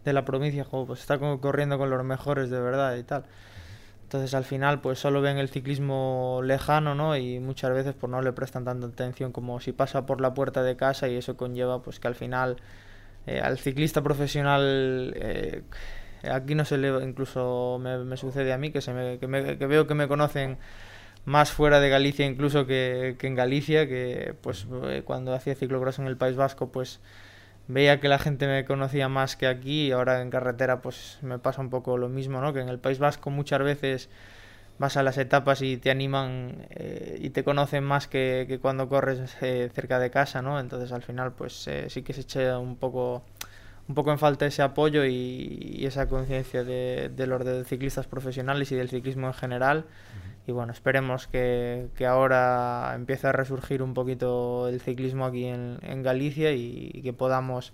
de la provincia, jo, pues está co- corriendo con los mejores de verdad y tal. Entonces al final pues solo ven el ciclismo lejano, ¿no? Y muchas veces pues no le prestan tanta atención como si pasa por la puerta de casa y eso conlleva pues que al final eh, al ciclista profesional eh, aquí no se le incluso me, sucede a mí que se me, que, me- veo que me conocen más fuera de Galicia incluso que, que en Galicia que pues eh, cuando hacía ciclocross en el País Vasco pues veía que la gente me conocía más que aquí y ahora en carretera pues me pasa un poco lo mismo, ¿no? Que en el País Vasco muchas veces vas a las etapas y te animan eh, y te conocen más que, que cuando corres eh, cerca de casa, ¿no? Entonces al final pues eh, sí que se echa un poco un poco en falta ese apoyo y, y esa conciencia de, de los de ciclistas profesionales y del ciclismo en general. Y bueno, esperemos que, que ahora empiece a resurgir un poquito el ciclismo aquí en, en Galicia y, y que podamos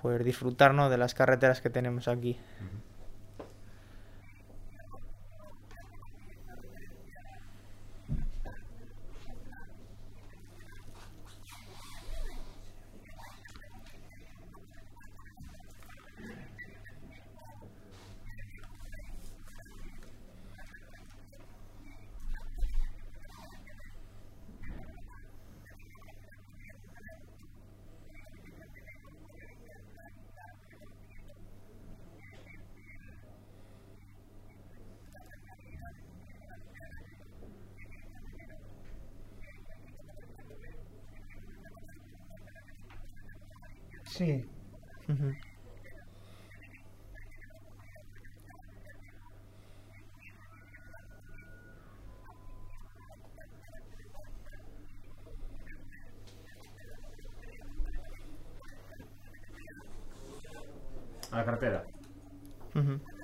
pues disfrutar ¿no? de las carreteras que tenemos aquí. Sí. Ujú. a la. Pues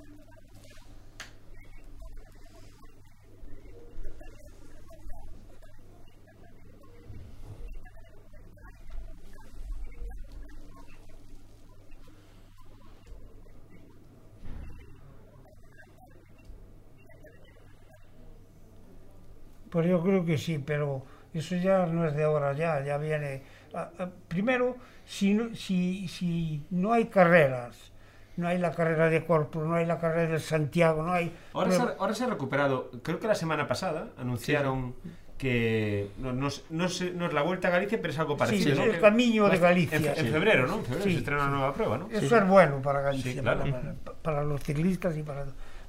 creo que sí, pero eso ya no es de ahora, ya, ya viene. a- a- primero, si no, si, si no hay carreras, no hay la carrera de Corpus, no hay la carrera de Santiago, no hay. Ahora se, ha, ahora se ha recuperado, creo que la semana pasada anunciaron que no, no, no es- no es la Vuelta a Galicia, pero es algo Sí, parecido. ¿no? el camino de Galicia. En, en Sí. febrero, ¿no? En febrero Sí, se estrena una nueva prueba, ¿no? Eso es bueno para Galicia, Sí, claro. para, para- los ciclistas y para...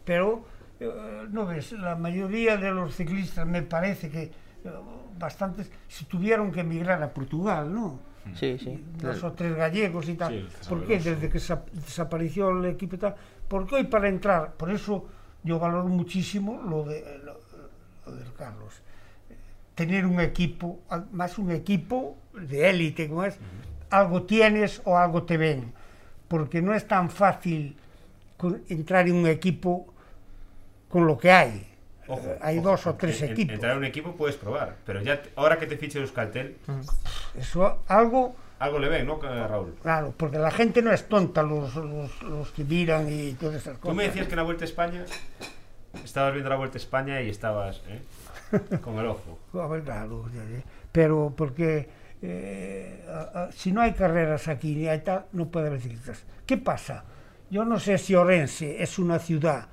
Pero, no ves, la mayoría de los ciclistas me parece que eh, bastantes se tuvieron que emigrar a Portugal, ¿no? Sí, sí. Dos o tres gallegos y tal. Sí, ¿Por qué? Desde que sa- desapareció el equipo y tal. Porque hoy para entrar, por eso yo valoro muchísimo lo, de, lo, lo del Carlos. Tener un equipo, más un equipo de élite, como es, algo tienes o algo te ven. Porque no es tan fácil entrar en un equipo con lo que hay. Ojo, hay ojo, dos o tres en- equipos. Entrar a un equipo puedes probar, pero ya te- ahora que te fiche Euskaltel, Eso algo algo le ven, ¿no, Raúl? Claro, porque la gente no es tonta, los, los, los que miran y todas esas cosas. Tú me decías que en la Vuelta a España estabas viendo la Vuelta a España y estabas ¿eh? con el ojo. A ver, claro, pero porque eh, a- a- si no hay carreras aquí ni hay tal, no puede haber ciclistas. ¿Qué pasa? Yo no sé si Orense es una ciudad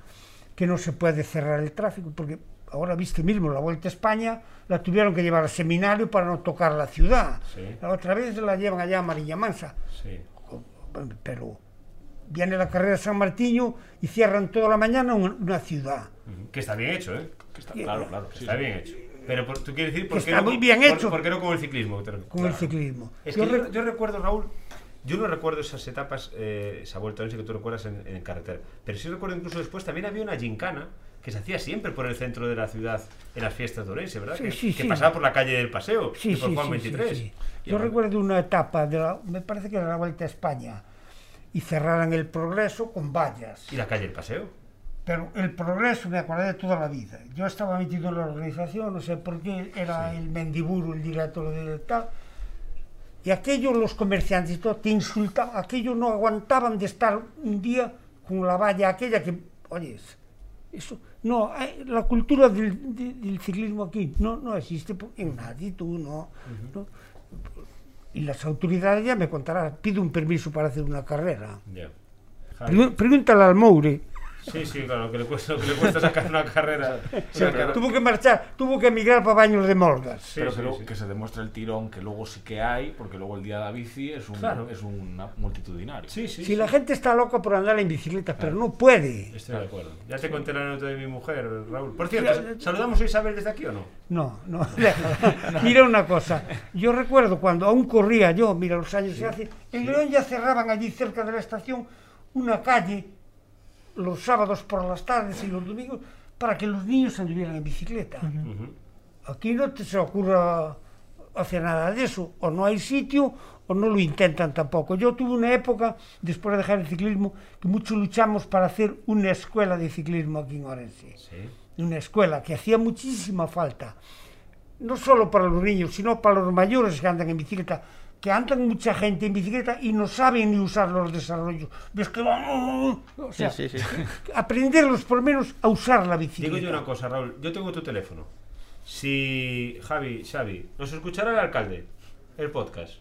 que no se puede cerrar el tráfico, porque ahora viste mismo la Vuelta a España, la tuvieron que llevar al seminario para no tocar la ciudad. Sí. La otra vez la llevan allá a Marilla Mansa. Sí. Pero viene la carrera de San Martiño y cierran toda la mañana una, ciudad. Que está bien hecho, ¿eh? Que está claro, claro. Que sí, está sí. bien hecho. Pero por- tú quieres decir por qué está no, muy bien por- hecho. ¿Por qué no con el ciclismo? Con claro. el ciclismo. Es Yo que yo recuerdo, Raúl, yo no recuerdo esas etapas, eh, esa vuelta a que tú recuerdas en, en carretera, pero sí recuerdo incluso después también había una gincana que se hacía siempre por el centro de la ciudad en las fiestas de Orense, ¿verdad? Sí, que, sí, que sí. pasaba por la calle del Paseo Sí, y por sí, Juan sí, 23. sí, sí. Y Yo ahora- recuerdo una etapa, de la- me parece que era la Vuelta a España, y cerraran el progreso con vallas. ¿Y la calle del Paseo? Pero el progreso me acordé de toda la vida. Yo estaba metido en la organización, no sé por qué, era el Mendiburu el director de tal. Y aquellos, los comerciantes te insultaban, aquellos no aguantaban de estar un día con la valla aquella que, oye, eso, no, la cultura del, de- del ciclismo aquí no, no existe po- en nadie, tú no, no. Y las autoridades ya me contarán, pido un permiso para hacer una carrera. Pregu- Pregúntale al Moure. Sí, sí, claro, que le cuesta, lo que le cuesta sacar una carrera. Sí, una pero- carrera- Tuvo que marchar, tuvo que emigrar para Baños de Molgas. Sí, pero sí, que, luego- sí. que se demuestre el tirón que luego sí que hay, porque luego el día de la bici es un, Claro. es un multitudinario. Sí, sí. Si sí. la gente está loca por andar en bicicleta, pero no puede. Estoy de acuerdo. Ya te conté la anécdota de mi mujer, Raúl. Por cierto, ¿saludamos a Isabel desde aquí o no? No, no. Mira una cosa, yo recuerdo cuando aún corría yo, mira los años que hace, en León ya cerraban allí cerca de la estación una calle los sábados por las tardes y los domingos para que los niños anduvieran en bicicleta. Uh -huh. Aquí no te se ocurra hacer nada de eso, o no hay sitio o no lo intentan tampoco. Yo tuve una época, después de dejar el ciclismo, que mucho luchamos para hacer una escuela de ciclismo aquí en Orense. ¿Sí? Una escuela que hacía muchísima falta, no solo para los niños, sino para los mayores que andan en bicicleta, que andan mucha gente en bicicleta y no saben ni usar los desarrollos. Ves que van... O sea, Sí, sí, sí. aprenderlos por lo menos a usar la bicicleta. Digo yo una cosa, Raúl. Yo tengo tu teléfono. Si Javi, Xavi, nos escuchará el alcalde, el podcast.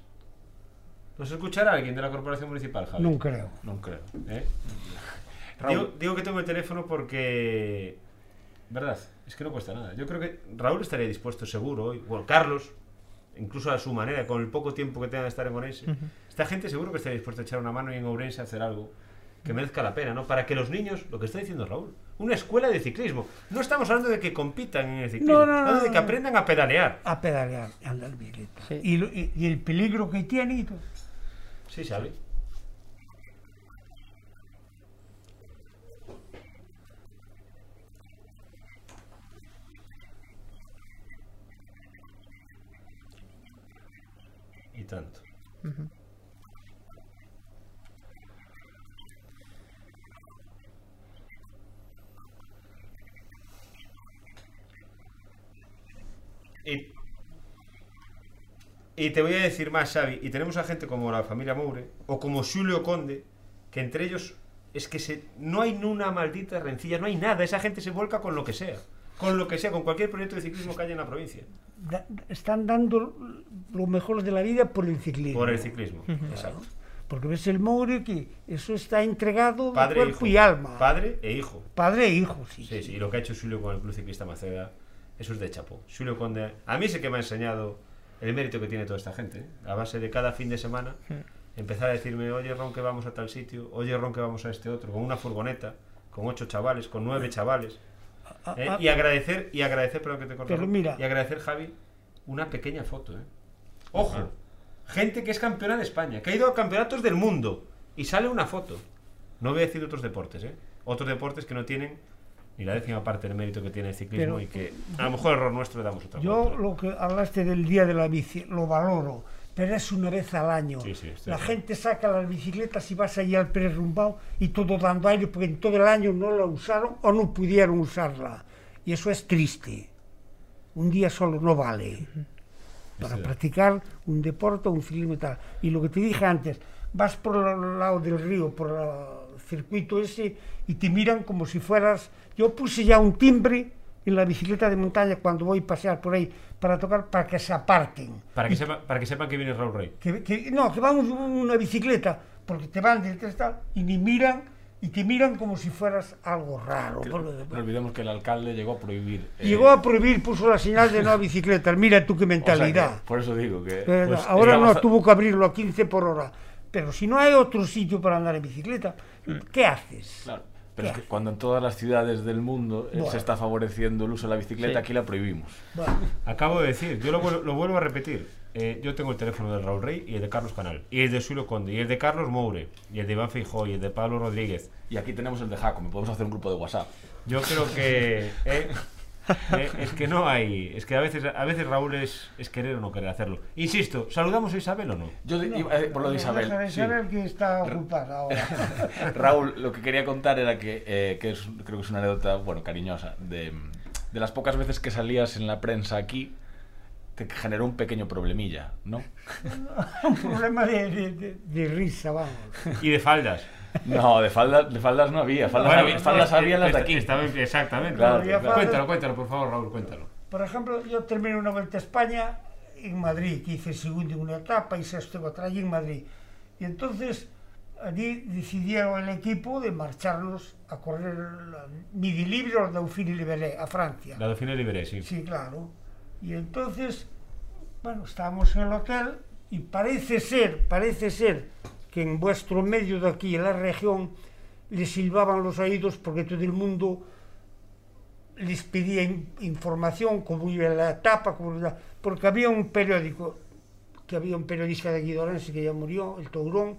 ¿Nos escuchará alguien de la corporación municipal, Javi? No creo. No creo. ¿Eh? Raúl. Digo, digo que tengo el teléfono porque. ¿Verdad? Es que no cuesta nada. Yo creo que Raúl estaría dispuesto, seguro. y- Bueno, Carlos, incluso a su manera, con el poco tiempo que tenga de estar en Ourense. Esta gente seguro que estaría dispuesta a echar una mano y en Ourense hacer algo que merezca la pena, ¿no? Para que los niños, lo que está diciendo Raúl, una escuela de ciclismo. No estamos hablando de que compitan en el ciclismo, No, no, no, hablando de que aprendan a pedalear. a pedalear, a andar bicicleta. Sí. Y, lo- y- y el peligro que tiene y todo. tanto. Y, y, te voy a decir más, Xavi, y tenemos a gente como la familia Moure o como Julio Conde, que entre ellos es que se, no hay una maldita rencilla, no hay nada, esa gente se vuelca con lo que sea con lo que sea, con cualquier proyecto de ciclismo que haya en la provincia, Da- están dando lo mejor de la vida por el ciclismo. por el ciclismo. Exacto. Porque ves el Moure que eso está entregado de Padre e cuerpo hijo. y alma. Padre e hijo. Padre e hijo, sí. Sí, sí, y lo que ha hecho Xulio con el Club Ciclista Maceda, eso es de chapo. Xulio Conde, a mí sí que me ha enseñado el mérito que tiene toda esta gente. ¿eh? A base de cada fin de semana empezar a decirme, oye Ron que vamos a tal sitio, oye Ron que vamos a este otro, con una furgoneta, con ocho chavales, con nueve chavales. Ah, ¿eh? ah, Y agradecer, y agradecer, perdón que te Pero Ron, mira. y agradecer Javi, una pequeña foto, ¿eh? Ojo, gente que es campeona de España, que ha ido a campeonatos del mundo y sale una foto. No voy a decir otros deportes, ¿eh? Otros deportes que no tienen ni la décima parte del mérito que tiene el ciclismo Pero- y que a lo mejor error nuestro le damos otra Yo lo que hablaste del día de la bici, lo valoro, pero es una vez al año. Sí, sí, estoy la gente saca las bicicletas y vas allí al Pérez Rumbao y todo dando aire porque en todo el año no la usaron o no pudieron usarla. Y eso es triste. Un día solo no vale para Sí. practicar un deporte o un tal. Y lo que te dije antes, vas por el lado del río, por el circuito ese, y te miran como si fueras... Yo puse ya un timbre en la bicicleta de montaña cuando voy a pasear por ahí para tocar, para que se aparten. Para que, sepa- para que sepan que viene Raúl Rey. Que, que- no, que un- una bicicleta, porque te van detrás y ni miran, y te miran como si fueras algo raro. Que- No olvidemos que el alcalde llegó a prohibir. eh, Llegó a prohibir, puso la señal de no bicicletas. Mira tú qué o sea que, mentalidad. por eso digo que. Pues, ahora no, tuvo que abrirlo a 15 por hora. Pero si no hay otro sitio para andar en bicicleta, ¿qué haces? Claro. Pero es que cuando en todas las ciudades del mundo eh, Bueno. se está favoreciendo el uso de la bicicleta, Sí. aquí la prohibimos. Bueno, Acabo de decir, yo lo vuelvo a repetir. Eh, yo tengo el teléfono de Raúl Rey y el de Carlos Canal, y el de Suilo Conde, y el de Carlos Moure, y el de Iván Feijó, y el de Pablo Rodríguez. Y aquí tenemos el de Jaco, me podemos hacer un grupo de WhatsApp. Yo creo que eh, eh, es que no hay, es que a veces a veces Raúl es, es querer o no querer hacerlo. Insisto, ¿saludamos a Isabel o no? Yo de- iba- eh, por lo de Isabel. sí. Isabel que está ocupada ahora. Raúl, lo que quería contar era que, eh, que es, creo que es una anécdota, bueno, cariñosa, de, de las pocas veces que salías en la prensa aquí, te generó un pequeño problemilla, ¿no? un problema de, de- de- de risa, vamos. Y de faldas. No, de faldas, de faldas no había, faldas, Bueno, había, faldas había las de aquí. estaba- exactamente. Claro, Había claro. Cuéntalo, cuéntalo, por favor, Raúl, cuéntalo. Por ejemplo, yo terminé una vuelta a España en Madrid, que hice segundo en una etapa y sexto en otra, allí en Madrid. Y entonces allí decidieron el equipo de marcharnos a correr la Midi Libre o Dauphine Libéré a Francia. La Dauphine Liberé, sí. Sí, claro. Y entonces, bueno, estábamos en el hotel y parece ser, parece ser que en vuestro medio de aquí, en la región, les silbaban los oídos porque todo el mundo les pedía in- información, cómo iba la etapa, cómo iba- porque había un periódico, que había un periodista de Guidorense que ya murió, el Tourón,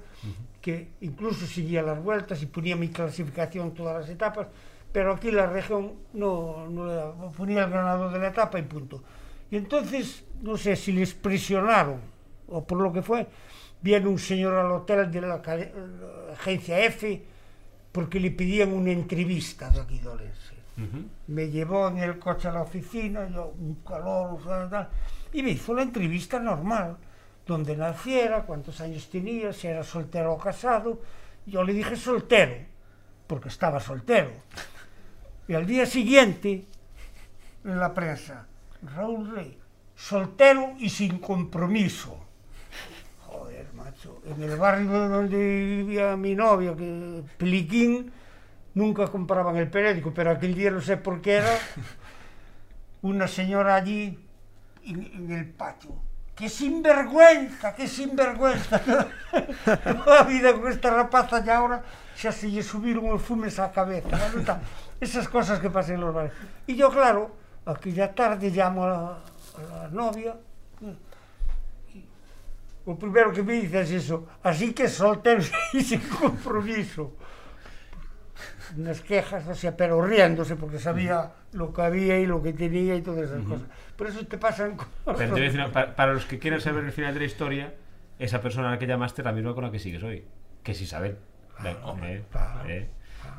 que incluso seguía las vueltas y ponía mi clasificación todas las etapas, pero aquí la región no, no le daba, ponía el ganador de la etapa y punto. Y entonces, no sé si les presionaron o por lo que fue, viene un señor al hotel de la, agencia F porque le pedían una entrevista de Guidorense Ujú. me llevó en el coche a la oficina, yo, un calor, y me hizo la entrevista normal, donde naciera, cuántos años tenía, si era soltero o casado. Yo le dije soltero, porque estaba soltero. Y al día siguiente, en la prensa, Raúl Rey, soltero y sin compromiso. Macho, en el barrio donde vivía mi novia, que Peliquín, nunca compraban el periódico, pero aquel día no sé por qué era, una señora allí en, en el patio. ¡Qué sinvergüenza! ¡Qué sinvergüenza! Toda la vida con esta rapaza y ahora xa se lle subiron os fumes á cabeza. Bueno, tal, esas cosas que pasan en los bares. Y yo, claro, aquella tarde llamo a la, a la novia. O primero que me dice es eso, así que soltero y sin compromiso unas quejas, o sea, pero riéndose porque sabía lo que había y lo que tenía y todas esas cosas. Por eso te pasan cosas. Pero te decir para, para los que quieran saber el final de la historia, esa persona a la que llamaste la misma con la que sigues hoy, que es Isabel. Ve, hombre, eh, claro. eh.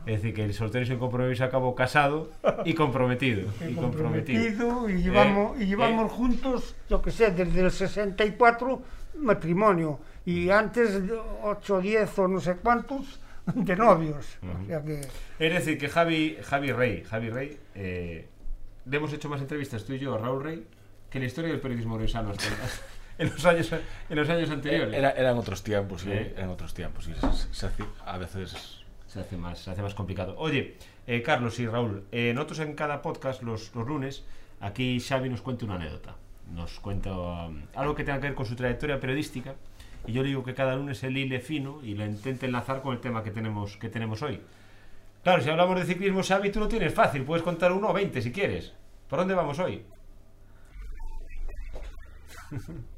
Es decir, que el soltero sin compromiso acabó casado y comprometido. y comprometido. y llevamos, Eh, y llevamos eh, juntos, yo que sé, desde el 64 matrimonio y antes 8, 10 o no sé cuántos de novios. O sea que Es decir, que Javi, Javi Rey, Javi Rey, eh, le hemos hecho más entrevistas tú y yo a Raúl Rey que en la historia del periodismo hasta- en los años, en los años anteriores. Era- eran otros tiempos, sí, ¿Eh? eran otros tiempos. sí, se- se hacía- a veces Se hace más, se hace más complicado. Oye, eh, Carlos y Raúl, eh, nosotros en cada podcast los, los lunes, aquí Xavi nos cuenta una anécdota. Nos cuenta um, algo que tenga que ver con su trayectoria periodística. Y yo le digo que cada lunes él hile fino y lo intente enlazar con el tema que tenemos, que tenemos hoy. Claro, si hablamos de ciclismo, Xavi, tú lo tienes fácil. Puedes contar uno o veinte si quieres. ¿Por dónde vamos hoy?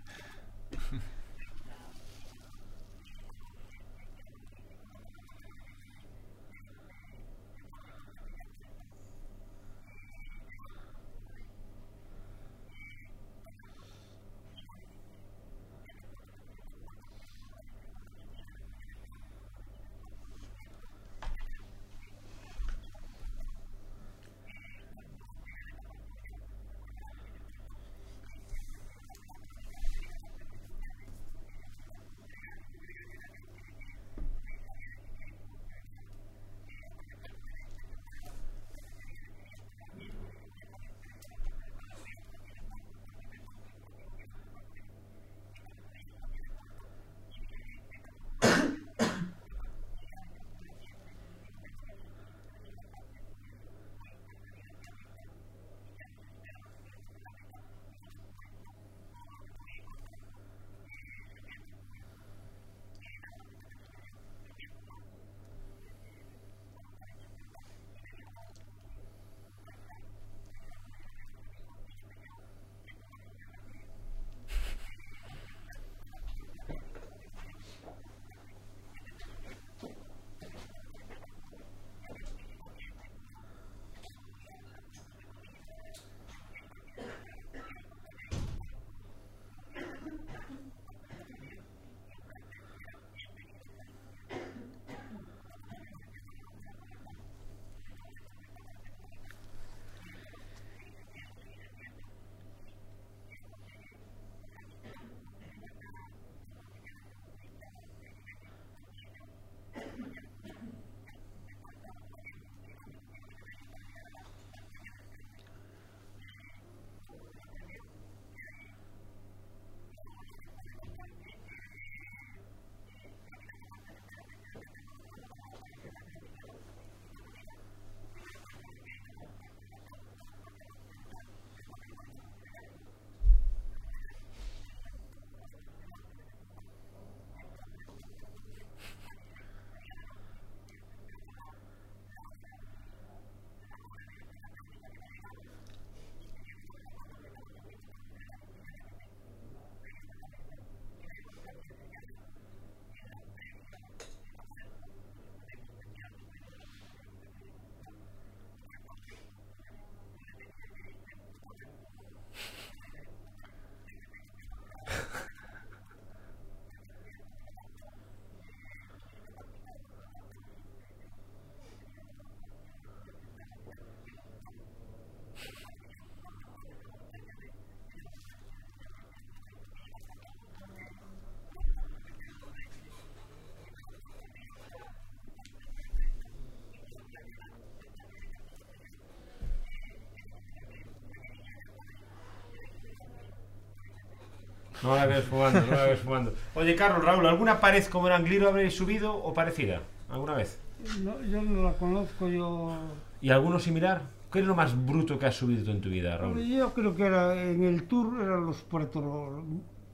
No la ves fumando, no la ves fumando. Oye, Carlos, Raúl, ¿alguna pared como el Angliru habréis subido o parecida? ¿Alguna vez? no, yo no la conozco, yo... ¿Y alguno similar? ¿Qué es lo más bruto que has subido tú en tu vida, Raúl? Yo creo que era en el tour eran los puertos,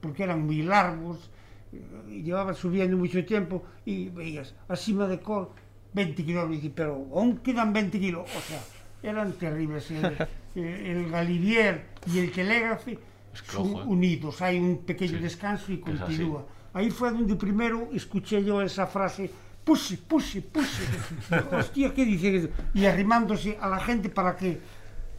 porque eran muy largos, y llevabas subiendo mucho tiempo y veías a cima de Col 20 kilos, dije, pero aún quedan 20 kilos, o sea, eran terribles. El, el Galivier y el Telégrafe son unidos, hai un pequeño sí. descanso e continúa. Aí foi onde primeiro escuchei yo esa frase puxe, puxe, puxe. Hostia, que dice? E arrimándose a la gente para que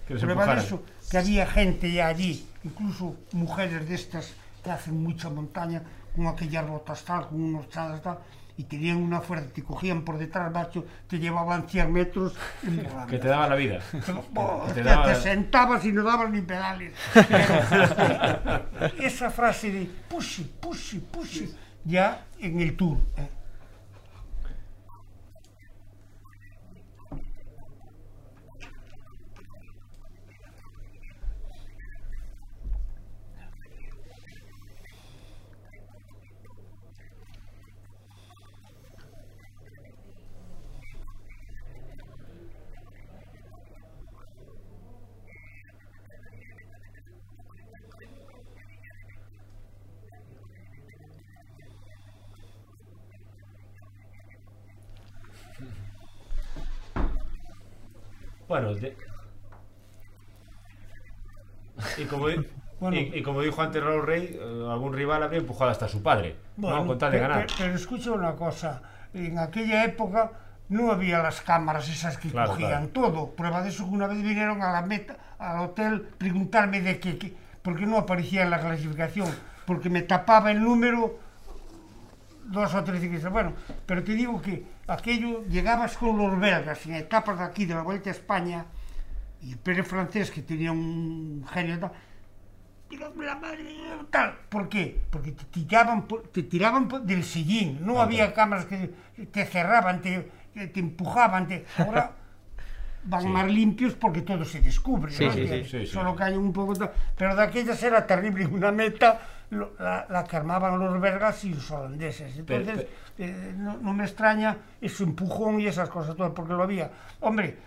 que eso, que había gente ya allí, incluso mujeres de estas que hacen mucha montaña, con aquellas botas tal, con unos chadas tal, y tenían una fuerza, te cogían por detrás, macho, te llevaban 100 metros en. Que te daba la vida. Que te hostia, daba- te sentabas y no dabas ni pedales. Pero, esa frase de pushy, pushy, pushy, ya en el tour. ¿eh? De- y, como, di- Bueno. y, y como dijo antes Raúl Rey, eh, algún rival habría empujado hasta su padre, ¿no? con tal de ganar. pe- Pero, escucha una cosa, en aquella época no había las cámaras esas que Claro, cogían todo. Prueba de eso que una vez vinieron a la meta, al hotel, preguntarme de qué, qué- por qué no aparecía en la clasificación, porque me tapaba el número dos o tres ciclistas. Bueno, pero te digo que aquello, llegabas con los belgas en etapas de aquí de la Vuelta a España, y el Pérez francés, que tenía un genio tal, la madre, tal. ¿Por qué? Porque te tiraban, te tiraban del sillín. No había cámaras que te cerraban, te, te empujaban. Te... Ahora van Sí. más limpios porque todo se descubre. Sí, ¿no? sí. Solo hay un poco... Pero de aquellas era terrible. Una meta lo- la, la que armaban los belgas y los holandeses. Pero- Entonces, eh, no, no me extraña ese empujón y esas cosas, todo, porque lo había. Hombre,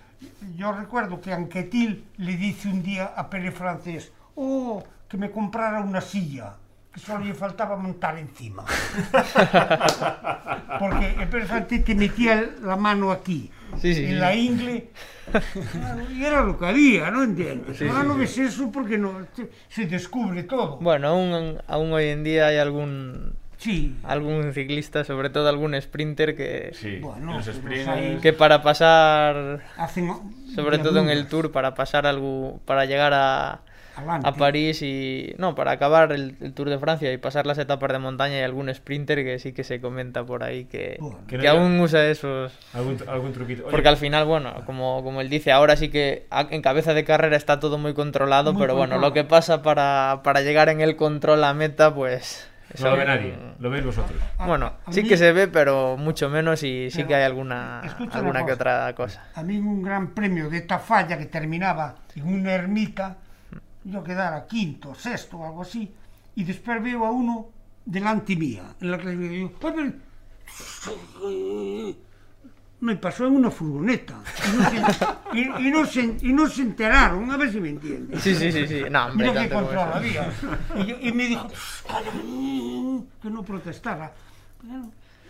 yo recuerdo que Anquetil le dice un día a Pérez Francés, oh, que me comprara una silla, que solo le faltaba montar encima. Porque el Pérez Francés te metía la mano aquí, Sí, sí, en sí. la ingle, claro, y era lo que había, ¿no entiendes? Sí, Ahora sí, no sí. ves eso porque no, se, se descubre todo. Bueno, aún, aún hoy en día hay algún Sí, algún ciclista, sobre todo algún sprinter que, Sí, Bueno, en los sprints. ahí- que para pasar, hacen... sobre todo en el Tour, para pasar algo, para llegar a, adelante. a París y no, para acabar el, el Tour de Francia y pasar las etapas de montaña hay algún sprinter que sí que se comenta por ahí que. Que que no aún usa esos Algún, algún truquito. Oye, porque al final bueno como, como él dice ahora sí que en cabeza de carrera está todo muy controlado Muy pero bueno controlado. lo que pasa para, para llegar en el control a meta pues no lo ve nadie, lo veis vosotros. A- bueno a sí mí- que se ve pero mucho menos y sí Pero, que hay alguna alguna que cosa. otra cosa A mí un gran premio de Tafalla que terminaba en una ermita, yo quedara quinto, sexto algo así, y después veo a uno delante mía, en la clasificación. "Pues, pero-". Me pasó en una furgoneta. Y no, se, y- y no se- y no se enteraron, a ver si me entiendes. sí sí sí sí no hombre Mira como control había. Y, yo- y me dijo "Calla, que no protestara.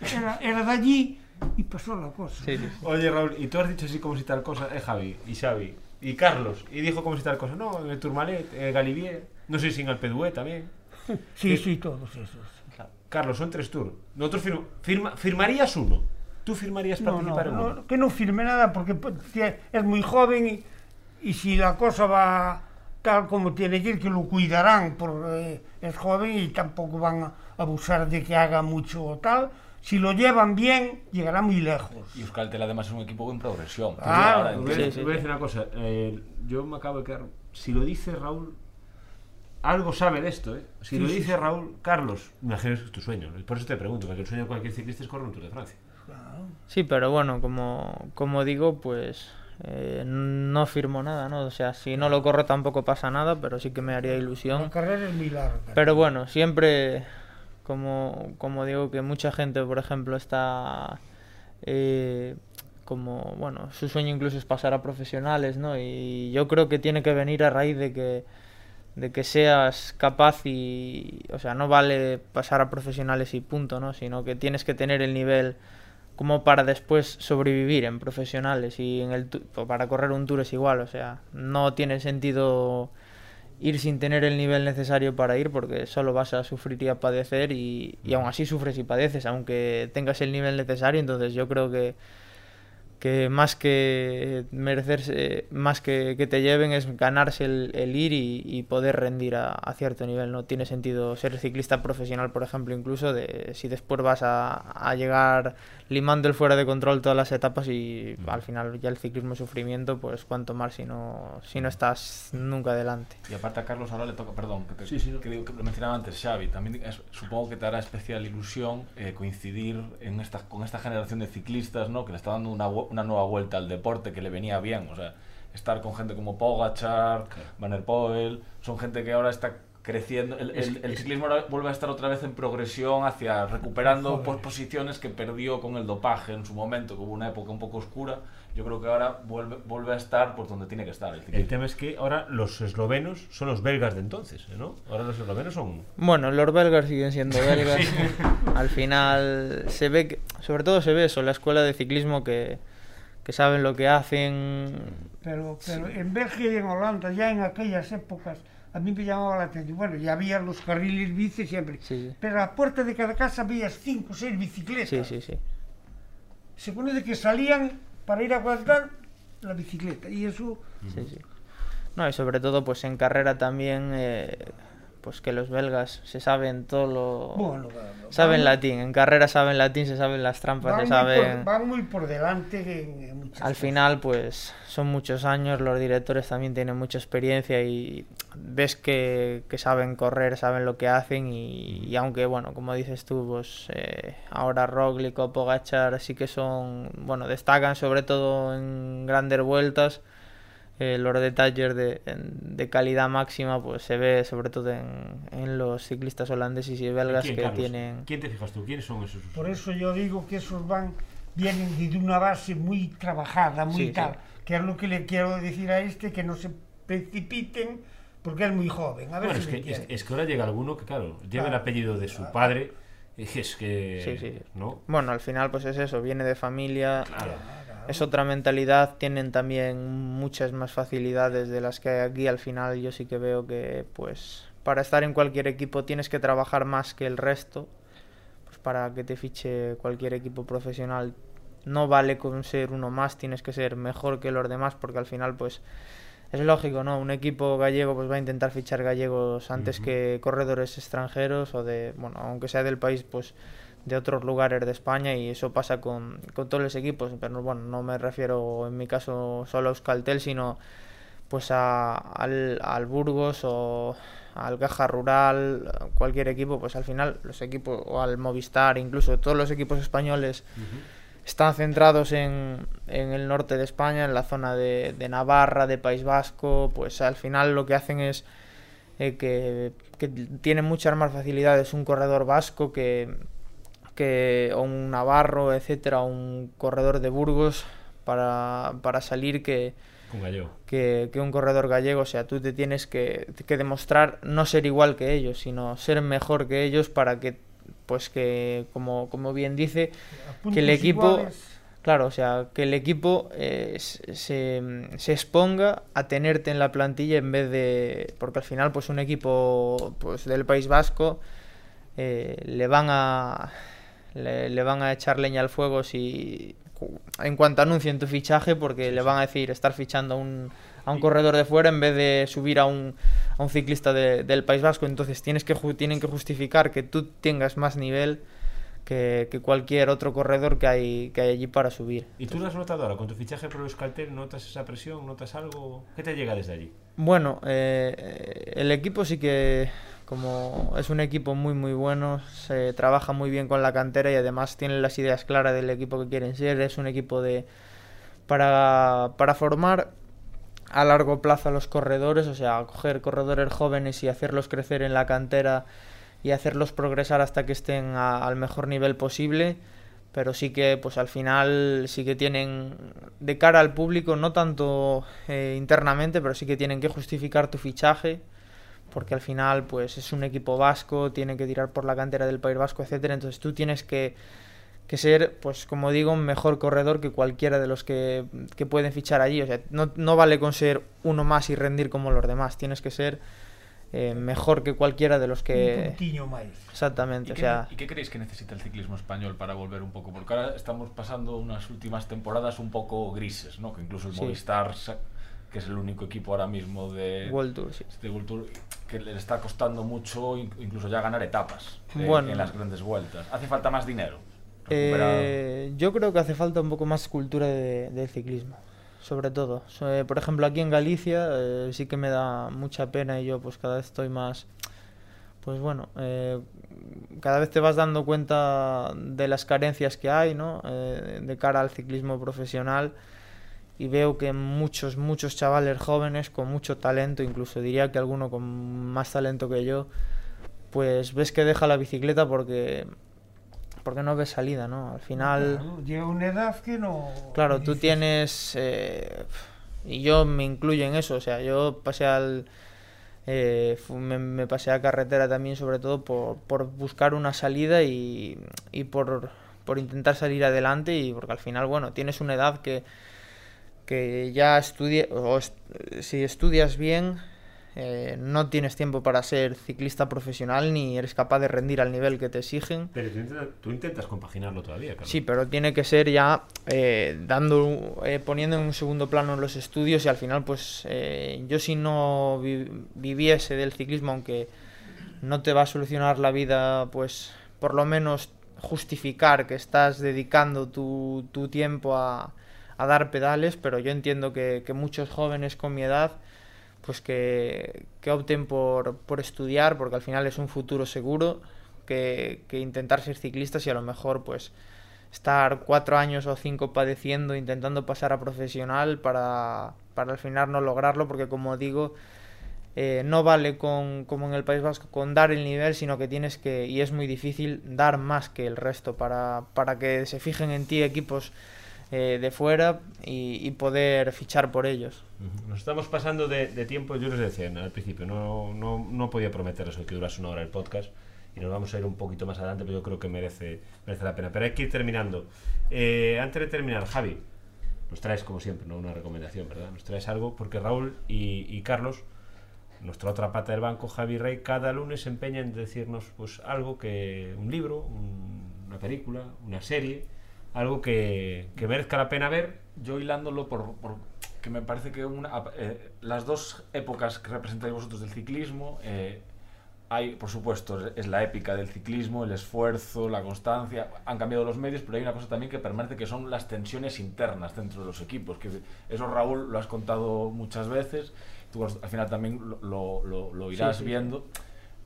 Era, era de allí y pasó la cosa. Sí, sí, sí. Oye, Raúl, y tú has dicho así como si tal cosa, eh, Javi, y Xavi, y Carlos, y dijo como si tal cosa, no, en el Tourmalet, en el Galibier, no sé si en el Pedué también. Sí, sí, todos esos. Carlos, son tres tours. Nosotros firma- firma- firmarías uno. ¿Tú firmarías No, no, participar en uno? no, que no firme nada porque pues, es muy joven y, y si la cosa va tal como tiene que ir, que lo cuidarán porque es joven y tampoco van a abusar de que haga mucho o tal. Si lo llevan bien, llegará muy lejos. Y Euskaltel además es un equipo en progresión. Ah, Ahora Voy a, entiendo. Sí, sí, voy a sí. decir una cosa. eh, yo me acabo de quedar. Si lo dice Raúl, algo sabe de esto, ¿eh? Si Sí, lo sí, dice. Raúl, Carlos, imagino que es tu sueño. Por eso te pregunto, porque el sueño de cualquier ciclista es correr un Tour de Francia. Sí, pero bueno, como, como digo, pues eh, no firmo nada, ¿no? O sea, si no lo corro tampoco pasa nada, pero sí que me haría La ilusión. carrera es muy larga. Pero bueno, siempre, como, como digo, que mucha gente, por ejemplo, está eh, como, bueno, su sueño incluso es pasar a profesionales, ¿no? Y yo creo que tiene que venir a raíz de que, de que seas capaz y, o sea, no vale pasar a profesionales y punto, ¿no? Sino que tienes que tener el nivel como para después sobrevivir en profesionales y en el para correr un tour es igual, o sea, no tiene sentido ir sin tener el nivel necesario para ir porque solo vas a sufrir y a padecer y, y aún así sufres y padeces aunque tengas el nivel necesario, entonces yo creo que que más que merecerse, más que, que te lleven es ganarse el, el ir y, y, poder rendir a, a, cierto nivel. No tiene sentido ser ciclista profesional, por ejemplo, incluso de si después vas a, a llegar limando el fuera de control todas las etapas y al final ya el ciclismo es sufrimiento, pues cuanto más si no, si no estás nunca adelante. Y aparte a Carlos ahora le toca, perdón, que, te, sí, sí, que, digo, que lo mencionaba antes Xavi, también es, supongo que te hará especial ilusión eh, coincidir en esta, con esta generación de ciclistas, ¿no? Que le está dando una, una nueva vuelta al deporte que le venía bien, o sea, estar con gente como Pogachar. Van der Poel, son gente que ahora está creciendo. El, el, el, ciclismo vuelve a estar otra vez en progresión hacia recuperando Joder. posiciones que perdió con el dopaje en su momento, que hubo una época un poco oscura. Yo creo que ahora vuelve, vuelve a estar por donde tiene que estar. El, el, tema es que ahora los eslovenos son los belgas de entonces, ¿no? Ahora los eslovenos son. Bueno, los belgas siguen siendo belgas. sí. Al final se ve, que, sobre todo se ve eso, la escuela de ciclismo que, que saben lo que hacen. Pero, pero sí. en Bélgica y en Holanda, ya en aquellas épocas a mí me llamaba la atención. Bueno, ya había los carriles bici siempre. Sí. Pero a la puerta de cada casa veías cinco o seis bicicletas. Sí, sí, sí. Según de que salían para ir a guardar la bicicleta. Y eso... Sí, sí. No, y sobre todo pues en carrera también... Eh, pues que los belgas se saben todo lo... Bueno, saben van, latín, en carrera saben latín, se saben las trampas, se saben... Por, van muy por delante en, en muchas Al cosas. final, pues son muchos años, los directores también tienen mucha experiencia y ves que, que saben correr, saben lo que hacen y, y aunque, bueno, como dices tú, pues eh, ahora Roglic o Pogachar sí que son, bueno, destacan sobre todo en grandes vueltas, eh, los detalles de, de, calidad máxima pues se ve sobre todo en, en los ciclistas holandeses y belgas ¿Quién, que Carlos? tienen ¿Quién te fijas tú? ¿Quiénes son esos? Por eso yo digo que esos van vienen de una base muy trabajada, muy Sí, tal, sí. que es lo que le quiero decir a este, que no se precipiten porque es muy joven. A ver Bueno, si es que, es, es que ahora llega alguno que, claro, lleva el Claro. apellido de su padre y es que... Sí, sí. ¿No? bueno al final pues es eso viene de familia Claro. Es otra mentalidad, tienen también muchas más facilidades de las que hay aquí. Al final yo sí que veo que pues para estar en cualquier equipo tienes que trabajar más que el resto. Pues para que te fiche cualquier equipo profesional no vale con ser uno más, tienes que ser mejor que los demás porque al final pues es lógico, ¿no? Un equipo gallego pues va a intentar fichar gallegos antes que corredores extranjeros o de, bueno, aunque sea del país pues de otros lugares de España y eso pasa con, con todos los equipos, pero bueno, no me refiero en mi caso solo a Euskaltel, sino pues a, al, al Burgos o al Caja Rural, cualquier equipo, pues al final los equipos, o al Movistar, incluso todos los equipos españoles están centrados en, en el norte de España, en la zona de, de Navarra, de País Vasco, pues al final lo que hacen es eh, que, que tienen muchas más facilidades un corredor vasco que, que o un navarro, etcétera, o un corredor de Burgos para, para salir que, gallego. que, que un corredor gallego. O sea, tú te tienes que, que demostrar no ser igual que ellos, sino ser mejor que ellos para que, pues que, como, como bien dice, que el equipo- iguales, Claro, o sea, que el equipo eh, se, se- se exponga a tenerte en la plantilla en vez de... Porque al final, pues un equipo pues, del País Vasco eh, le van a... Le, le van a echar leña al fuego si en cuanto anuncien tu fichaje porque le van a decir estar fichando a un, a un corredor de fuera en vez de subir a un, a un ciclista de- del País Vasco entonces tienes que tienen que justificar que tú tengas más nivel que, que cualquier otro corredor que hay, que hay allí para subir. ¿Y tú lo has notado ahora? ¿Con tu fichaje por Euskaltel notas esa presión? ¿Notas algo? ¿Qué te llega desde allí? Bueno, eh, el equipo sí que, como es un equipo muy muy bueno, se trabaja muy bien con la cantera y además tienen las ideas claras del equipo que quieren ser. Es un equipo de para, para formar a largo plazo a los corredores, o sea, coger corredores jóvenes y hacerlos crecer en la cantera y hacerlos progresar hasta que estén a- al mejor nivel posible. Pero sí que, pues al final, sí que tienen de cara al público, no tanto eh, internamente, pero sí que tienen que justificar tu fichaje, porque al final, pues es un equipo vasco, tiene que tirar por la cantera del País Vasco, etcétera. Entonces tú tienes que, que ser, pues como digo, un mejor corredor que cualquiera de los que, que pueden fichar allí. O sea, no, no, vale con ser uno más y rendir como los demás. Tienes que ser eh, mejor que cualquiera de los que... Un más. Exactamente, ¿Y o qué, sea... ¿Y qué creéis que necesita el ciclismo español para volver un poco? Porque ahora estamos pasando unas últimas temporadas un poco grises, ¿no? Que incluso el Sí. Movistar, que es el único equipo ahora mismo de... World Tour, sí. de World Tour, que le está costando mucho in- incluso ya ganar etapas en, Bueno. en las grandes vueltas. Hace falta más dinero. Eh, yo creo que hace falta un poco más cultura de- ciclismo, sobre todo. So- eh, por ejemplo, aquí en Galicia eh, sí que me da mucha pena y yo pues cada vez estoy más, pues bueno, eh, cada vez te vas dando cuenta de las carencias que hay, ¿no? Eh, de cara al ciclismo profesional y veo que muchos, muchos chavales jóvenes con mucho talento, incluso diría que alguno con más talento que yo, pues ves que deja la bicicleta porque porque no ves salida, ¿no? Al final, Claro, llega una edad que no... claro, tú tienes eh, y yo me incluyo en eso, o sea, yo pasé al eh, me, me pasé a carretera también sobre todo por, por buscar una salida y, y por, por intentar salir adelante y porque al final, bueno, tienes una edad que que ya estudia o est- si estudias bien eh, no tienes tiempo para ser ciclista profesional ni eres capaz de rendir al nivel que te exigen. Pero tú intentas, tú intentas compaginarlo todavía, Carlos. Sí, pero tiene que ser ya eh, dando, eh, poniendo en un segundo plano los estudios y al final, pues eh, yo si no vi- viviese del ciclismo, aunque no te va a solucionar la vida, pues por lo menos justificar que estás dedicando tu, tu tiempo a, a dar pedales, pero yo entiendo que, que muchos jóvenes con mi edad pues que, que opten por, por estudiar, porque al final es un futuro seguro, que, que intentar ser ciclistas y a lo mejor pues estar cuatro años o cinco padeciendo, intentando pasar a profesional para, para al final no lograrlo, porque como digo, eh, no vale con, como en el País Vasco, con dar el nivel, sino que tienes que, y es muy difícil, dar más que el resto para, para que se fijen en ti equipos eh, de fuera y, y poder fichar por ellos. Nos estamos pasando de, de tiempo, yo les decía al principio, no, no, no podía prometer eso, que durase una hora el podcast, y nos vamos a ir un poquito más adelante, pero yo creo que merece, merece la pena. Pero hay que ir terminando. Eh, antes de terminar, Javi, nos traes, como siempre, ¿no? una recomendación, ¿verdad? Nos traes algo, porque Raúl y, y Carlos, nuestra otra pata del banco, Javi Rey, cada lunes se empeña en decirnos pues algo que, un libro, un- una película, una serie, algo que, que merezca la pena ver Yo hilándolo por, por- que me parece que una, eh, las dos épocas que representáis vosotros del ciclismo, eh, hay, por supuesto, es la épica del ciclismo, el esfuerzo, la constancia, han cambiado los medios, pero hay una cosa también que permanece que son las tensiones internas dentro de los equipos, que eso Raúl lo has contado muchas veces, tú al final también lo, lo- lo- irás sí, sí. viendo,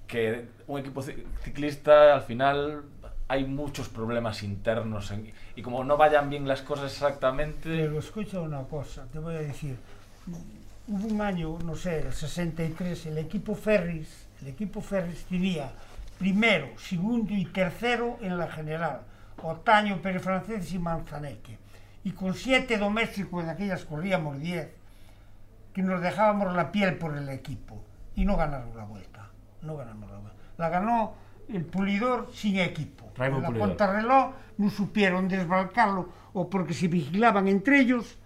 que un equipo ci- ciclista al final hay muchos problemas internos y como no vayan bien las cosas exactamente... Pero escucha una cosa, te voy a decir. Hubo un año, no sé, el 63, el equipo Ferris, el equipo Ferris tenía primero, segundo y tercero en la general. Otaño, Pérez Francés y Manzaneque. Y con siete domésticos de aquellas corríamos diez, que nos dejábamos la piel por el equipo. Y no ganamos la vuelta. No ganamos la vuelta. La ganó el pulidor sin equipo. La contrarreloj no supieron desbalcarlo o porque se vigilaban entre ellos.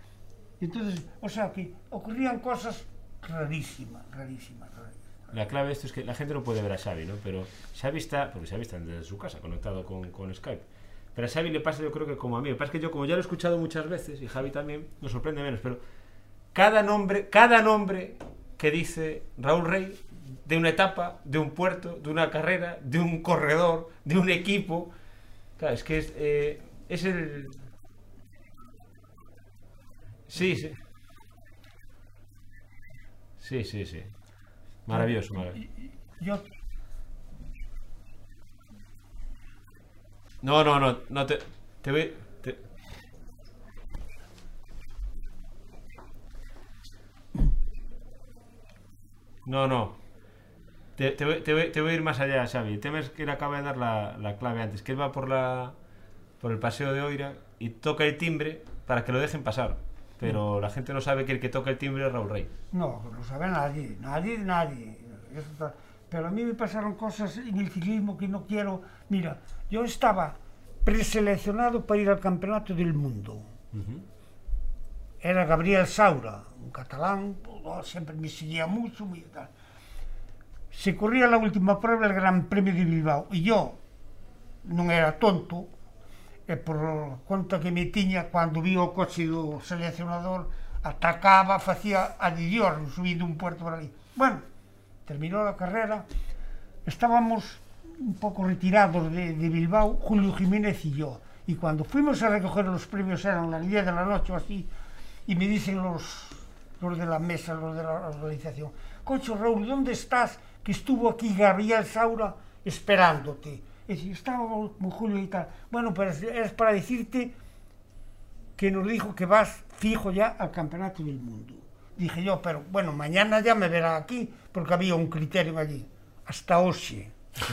Entonces, o sea que ocurrían cosas rarísimas, rarísimas, rarísimas. La clave de esto es que la gente no puede ver a Xavi, ¿no? Pero Xavi está, porque Xavi está desde su casa, conectado con, con Skype. Pero a Xavi le pasa, yo creo que como a mí. Lo que pasa es que yo, como ya lo he escuchado muchas veces, y Javi también, nos sorprende menos, pero cada nombre, cada nombre que dice Raúl Rey, de una etapa, de un puerto, de una carrera, de un corredor, de un equipo, claro, es que es, eh, es el... Sí, sí. Sí, sí, sí. Maravilloso, maravilloso. Yo, No, no, no, no te, te voy. te- No, no. Te, te voy, te voy- te voy a ir más allá, Xavi. El tema es que él acaba de dar la, la clave antes, que él va por la por el paseo de Oira y toca el timbre para que lo dejen pasar. Pero la gente no sabe que el que toca el timbre es Raúl Rey. no, no sabe nadie, nadie, nadie. Está- Pero a mí me pasaron cosas en el ciclismo que no quiero. Mira, yo estaba preseleccionado para ir al Campeonato del Mundo. Era Gabriel Saura, un catalán, oh, siempre me seguía mucho. Muy tal. Se corría la última prueba el Gran Premio de Bilbao e yo non era tonto e por conta que me tiña cando vi o coche do seleccionador atacaba, facía a Dior subindo un puerto por ali. Bueno, terminou a carrera, estábamos un pouco retirados de, Bilbao, Julio Jiménez y yo. Y cuando fuimos a recoger los premios eran las 10 de la noche o así, y me dicen los, los de la mesa, los de la organización, Concho Raúl, ¿dónde estás? Que estuvo aquí Gabriel Saura esperándote. Y decía, estaba con Julio y tal. Bueno, pues es para decirte que nos dijo que vas fijo ya al Campeonato del Mundo. Dije yo, pero bueno, mañana ya me verá aquí, porque había un criterio allí. Hasta hoxe.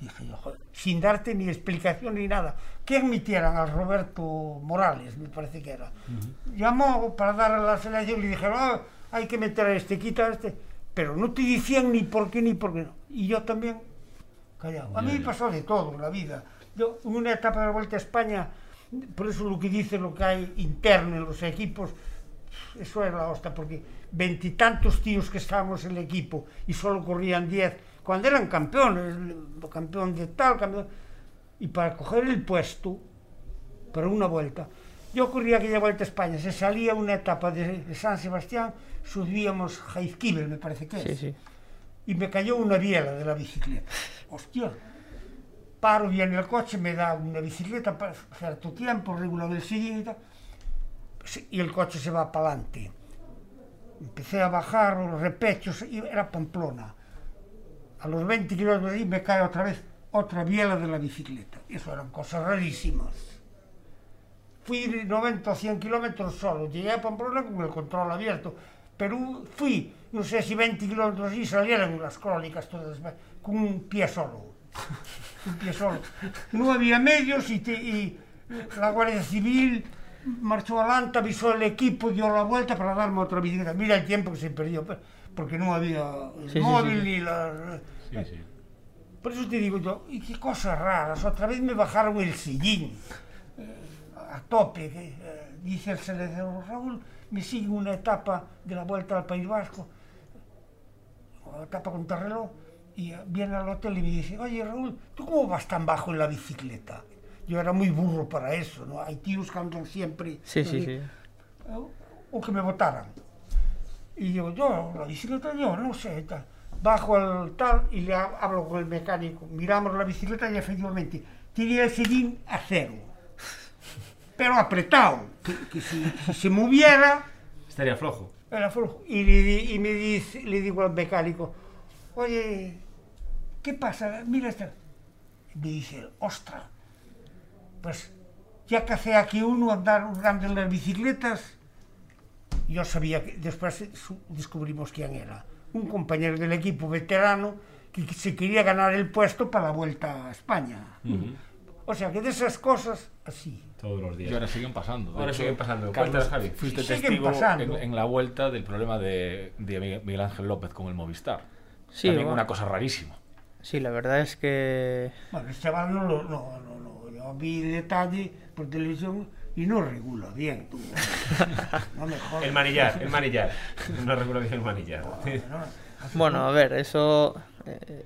Dije yo, joder, sin darte ni explicación ni nada. ¿Qué admitieran al Roberto Morales, me parece que era? Uh -huh. Llamó para dar a la selección y le dijeron, oh, hay que meter a este, quita a este. Pero no te decían ni por qué ni por qué no. Y yo también, callado. A mí me pasó de todo en la vida. Yo, en una etapa de la Vuelta a España, por eso lo que dice lo que hay interno en los equipos, eso es la hostia, porque veintitantos tíos que estábamos en el equipo y solo corrían diez, cuando eran campeones, campeón de tal, campeón, y para coger el puesto, para una vuelta, yo corría aquella vuelta a España, se salía una etapa de, de San Sebastián, subíamos Jaizkibel, me parece que es, Sí, sí. y me cayó una biela de la bicicleta. Hostia, paro bien el coche, me da una bicicleta para cierto tiempo, regular el tal, y el coche se va para adelante. Empecé a bajar los repechos, y era Pamplona. A los 20 kilómetros de ahí me cae otra vez otra biela de la bicicleta. Eso eran cosas rarísimas. Fui 90 o 100 kilómetros solo, llegué a Pamplona con el control abierto, pero fui, no sé si 20 kilómetros y salieron las crónicas todas, con un pie solo. un pie solo. No había medios y, te, y la Guardia Civil marchó adelante, avisó el equipo, dio la vuelta para darme otra bicicleta. Mira el tiempo que se perdió, porque no había el Sí, sí, móvil sí. ni la... Sí, sí. Por eso te digo yo, y qué cosas raras, otra vez me bajaron el sillín eh, a tope, que, eh, dice el seleccionador Raúl, me sigue una etapa de la vuelta al País Vasco, una etapa con reloj, y viene al hotel y me dice, oye Raúl, ¿tú cómo vas tan bajo en la bicicleta? Yo era muy burro para eso, ¿no? Hay tíos que andan siempre... Sí, sí, sí. o, o que me votaran. Y digo, yo, la bicicleta yo, no sé, tal. Bajo al tal y le ha- hablo con el mecánico. Miramos la bicicleta y efectivamente tenía el sillín a cero. Pero apretado, que, que si, si se moviera, Estaría flojo. era flojo. Y, le, y me dice, le digo al mecánico, oye, ¿qué pasa? Mira esta. Y me dice, ostras, pues ya que hace aquí uno andar hurgando en las bicicletas, yo sabía que después descubrimos quién era. Un compañero del equipo veterano que que se quería ganar el puesto para la vuelta a España. O sea que de esas cosas, así. Todos los Y días. ahora siguen pasando. Ahora hecho, siguen pasando. Carlos, Cuéntanos, Javi. fuiste testigo en, en la vuelta del problema de, de Miguel- Ángel López con el Movistar. Sí, También bueno. una cosa rarísima. Sí, la verdad es que Bueno, este chaval no lo, no, no, no, yo vi el detalle por televisión y no regula bien, tú. No me jodas. El manillar, el manillar. No recuerdo bien el manillar. No, Bueno, a ver, eso eh,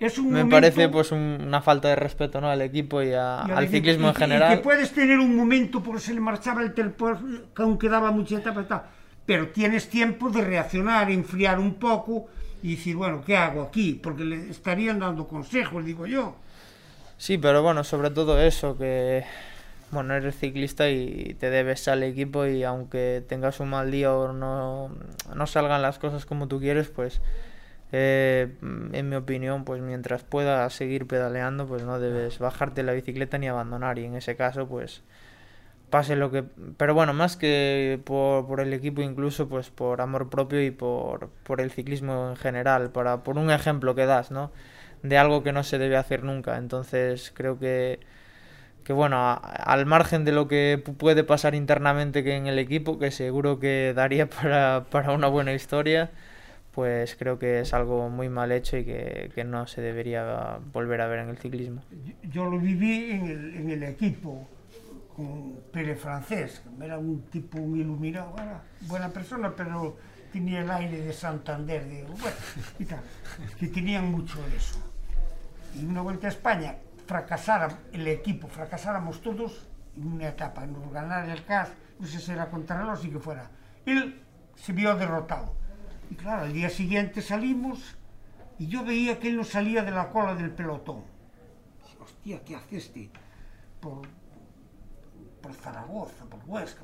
es un me momento- parece pues un- una falta de respeto ¿no? al equipo y, a- y al ciclismo y en que- y general. que puedes tener un momento porque se le marchaba el telpor, que aún quedaba mucha etapa pero tienes tiempo de reaccionar, enfriar un poco y decir, bueno, ¿qué hago aquí? Porque le estarían dando consejos, digo yo. Sí, pero bueno, sobre todo eso, que bueno, eres ciclista y te debes al equipo y aunque tengas un mal día o no, no salgan las cosas como tú quieres, pues eh, en mi opinión, pues mientras puedas seguir pedaleando, pues no debes bajarte la bicicleta ni abandonar y en ese caso, pues pase lo que... Pero bueno, más que por, el equipo incluso, pues por amor propio y por, por el ciclismo en general, para, por un ejemplo que das, ¿no? De algo que no se debe hacer nunca. Entonces creo que, que bueno, al margen de lo que pu- puede pasar internamente que en el equipo, que seguro que daría para, para una buena historia, pues creo que es algo muy mal hecho y que, que no se debería volver a ver en el ciclismo. Yo- lo viví en el, en el equipo con Pérez Francés, era un tipo muy iluminado, era buena persona, pero tenía el aire de Santander, de, bueno, y tal, que tenían mucho de eso. Y una vuelta a España, fracasara el equipo, fracasáramos todos en una etapa, nos ganara el CAS, no sé si era contra los y que fuera. Él se vio derrotado. Claro, al día siguiente salimos y yo veía que él no salía de la cola del pelotón. Hostia, ¿qué hace este? Por, por Zaragoza, por Huesca.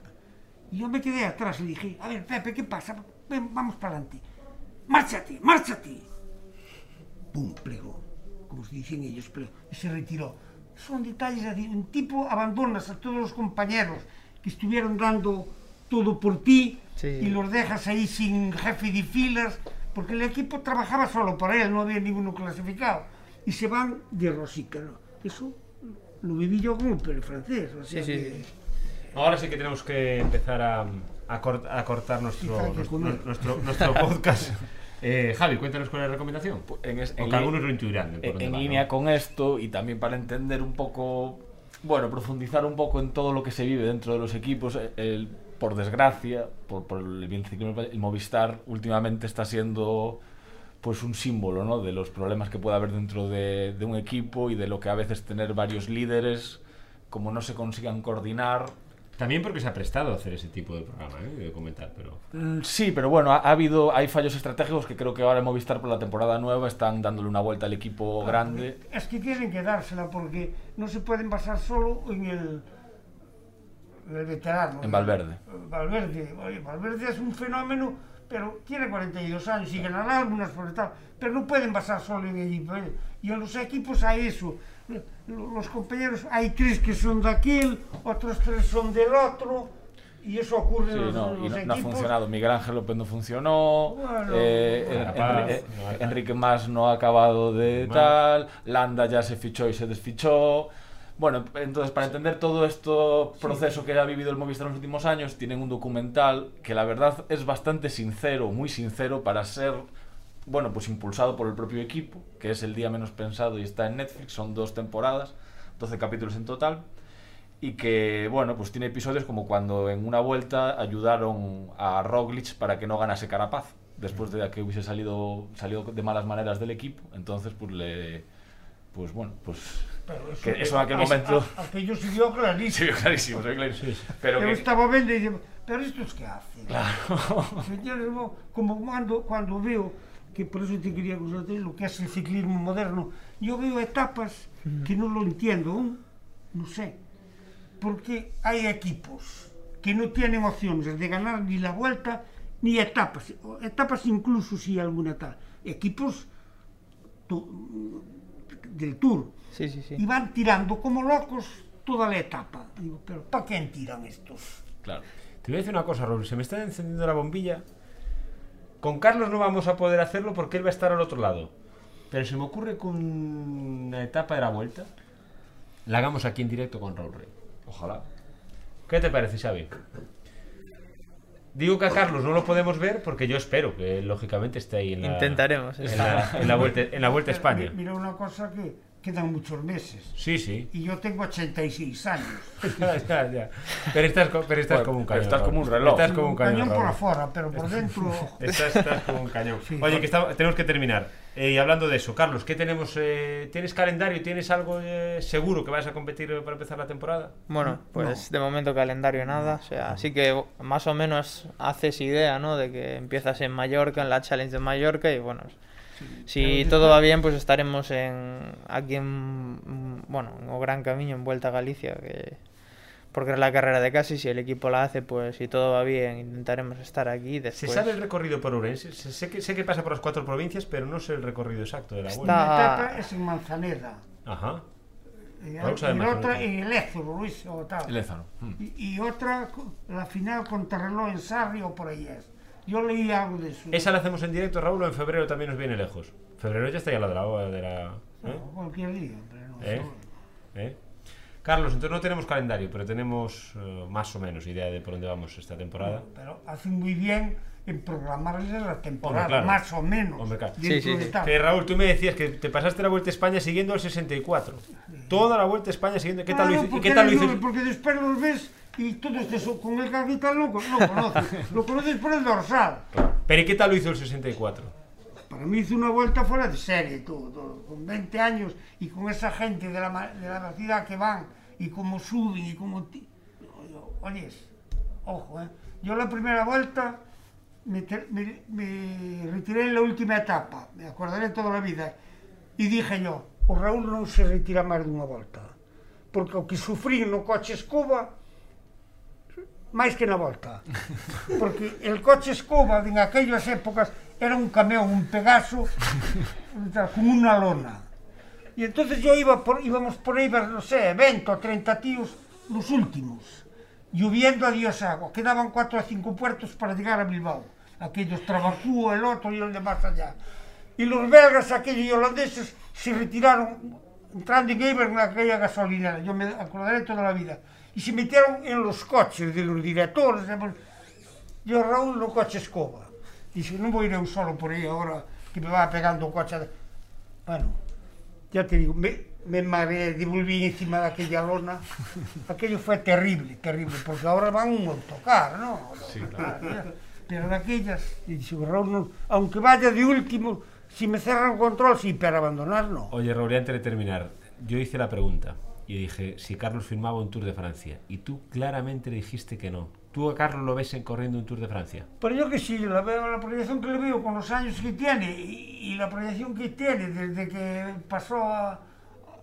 Y yo me quedé atrás y dije, a ver, Pepe, ¿qué pasa? Ven, vamos para adelante. Márchate, márchate. Pum, plegó. Como se dicen ellos, plegó. Y se retiró. Son detalles. Un tipo abandonas a todos los compañeros que estuvieron dando todo por ti Sí. y los dejas ahí sin jefe de filas, porque el equipo trabajaba solo por él, no había ninguno clasificado. Y se van de rosica. ¿no? Eso lo viví yo con el francés. O sea Sí, que- sí. Ahora sí que tenemos que empezar a, a cort- a cortar nuestro, nuestro, nuestro, nuestro podcast. Eh, Javi, cuéntanos cuál es la recomendación. En, es- en Aunque li- algunos lo intuirán. en, en línea con esto y también para entender un poco, bueno, profundizar un poco en todo lo que se vive dentro de los equipos. el- por desgracia, por, por el bien ciclismo, el Movistar últimamente está siendo pues un símbolo ¿no? de los problemas que puede haber dentro de, de un equipo y de lo que a veces tener varios líderes, como no se consigan coordinar, También porque se ha prestado a hacer ese tipo de programa, ¿eh? de comentar, pero... Mm, Sí, pero bueno, ha, ha habido, hay fallos estratégicos que creo que ahora en Movistar por la temporada nueva están dándole una vuelta al equipo grande. Es que tienen que dársela porque no se pueden basar solo en el, el veterano. En Valverde. Valverde, Valverde es un fenómeno, pero tiene 42 años y ganará algunas por tal, pero no pueden basar solo en el equipo. Y en los equipos hay eso. Los compañeros, hay tres que son de aquel, otros tres son del otro, y eso ocurre Sí, en los, no, en y los no, equipos. no ha funcionado. Miguel Ángel López no funcionó. Bueno, eh, bueno, Enri- eh, Enrique Más no ha acabado de Mas. tal. Landa ya se fichó y se desfichó. Bueno, entonces para entender todo esto proceso que ha vivido el Movistar en los últimos años, tienen un documental que la verdad es bastante sincero, muy sincero para ser, bueno, pues impulsado por el propio equipo, que es El Día Menos Pensado y está en Netflix, son dos temporadas, 12 capítulos en total y que, bueno, pues tiene episodios como cuando en una vuelta ayudaron a Roglic para que no ganase Carapaz, después de que hubiese salido, salido de malas maneras del equipo, entonces pues le, pues bueno, pues Pero que eso en aquel es- momento a- aquello se vio se clarísimo. vio clarísimo, se vio clarísimo. pero Yo que, estaba viendo y digo, pero estos qué hacen? Señores, no, como cuando, cuando veo, que por eso te quería consultar lo que es el ciclismo moderno, yo veo etapas que no lo entiendo aún, no sé, porque hay equipos que no tienen opciones de ganar ni la vuelta ni etapas, etapas incluso si alguna tal, equipos del Tour, Sí, sí, sí. y van tirando como locos toda la etapa. Digo, pero ¿para qué tiran estos? claro. Te voy a decir una cosa, Raúl. Se me está encendiendo la bombilla. Con Carlos no vamos a poder hacerlo porque él va a estar al otro lado. Pero se me ocurre que una etapa de la vuelta la hagamos aquí en directo con Raúl Rey. Ojalá. ¿Qué te parece, Xavi? Digo que a Carlos no lo podemos ver porque yo espero que lógicamente esté ahí en la, Intentaremos. en la, en la vuelta, en la vuelta a España. mi- Mira una cosa que quedan muchos meses. Sí, sí. Y yo tengo 86 años. ya, ya, ya. Pero estás, pero estás Bueno, como un cañón. estás como un reloj. Estás como un cañón. por Raúl. afuera, pero por dentro. Estás, estás como un cañón. Sí. Oye, que está- tenemos que terminar. Eh, y hablando de eso, Carlos, ¿qué tenemos? eh, ¿Tienes calendario? ¿Tienes algo eh, seguro que vas a competir para empezar la temporada? Bueno, pues de momento calendario nada, o sea, así que más o menos haces idea, ¿no? De que empiezas en Mallorca, en la Challenge de Mallorca y bueno, si todo va bien, pues estaremos en aquí en bueno, en O Gran Camino en Vuelta a Galicia, que porque es la carrera de casi si el equipo la hace, pues si todo va bien, intentaremos estar aquí ¿Se sabe el recorrido por Ourense? Se- Sé que, sé que pasa por las cuatro provincias, pero no sé el recorrido exacto de la Está- vuelta. Una etapa es en Manzaneda. Ajá. Y, y otra en el Ézaro, Luis, o tal. El Ézaro. mm. Y, y otra, la final contra reloj en Sarri o por ahí es. Yo leí algo de eso. ¿Esa la hacemos en directo, Raúl, o en febrero también nos viene lejos? Febrero ya está ya la de la... De la ¿eh? No, cualquier día, pero no ¿Eh? ¿Eh? Carlos, entonces no tenemos calendario, pero tenemos eh, más o menos idea de por dónde vamos esta temporada. Pero hacen muy bien en programarles la temporada, Hombre, claro. más o menos. Hombre, claro. Sí, sí, sí. Que Raúl, tú me decías que te pasaste la Vuelta a España siguiendo el 64. Toda la Vuelta a España siguiendo. ¿Qué tal lo Claro, hizo? ¿Y porque qué tal lo hizo? Porque después los ves y todos eso, con el capital no, lo conoces. lo conoces por el dorsal. Pero ¿y qué tal lo hizo el 64? Para mí hizo una vuelta fuera de serie, tú, tú, con 20 años y con esa gente de la, de la velocidad que van y cómo suben y cómo... ti- Oyes, ojo, ¿eh? Yo la primera vuelta me, me- me retiré en la última etapa, me acordaré toda la vida, y dije yo, o Raúl non se retira máis dunha volta, porque o que sufrí no coche escoba máis que na volta. Porque el coche escoba en aquellas épocas era un camión, un Pegaso, con unha lona. E entonces yo iba por, íbamos por aí, no sé, 20 o 30 tíos nos últimos, lloviendo a Dios agua. Quedaban 4 a 5 puertos para llegar a Bilbao. Aquellos Trabacú, el otro y el de más allá. Y los belgas, aquellos holandeses, se retiraron entrando en Eibar en aquella gasolinera. Yo me acordaré toda la vida. Y se metieron en los coches de los directores. de- Yo, Raúl, no coche escoba. Dice, non vou ir eu solo por aí agora que me va pegando coche. Bueno, ya te digo, me, me mareé, devolví encima de aquella lona. Aquello fue terrible, terrible, porque ahora van un autocar, ¿no? Sí, claro. Pero de aquellas, y dice, Raúl, no, aunque vaya de último, si me cerran control, sí, pero abandonar no. Oye, Raúl, antes de terminar, yo hice la pregunta y dije si Carlos firmaba un Tour de Francia y tú claramente le dijiste que no. ¿Tú a Carlos lo ves en corriendo un Tour de Francia? Pero yo que sí, la, veo, la proyección que le veo con los años que tiene y, y la proyección que tiene desde que pasó a,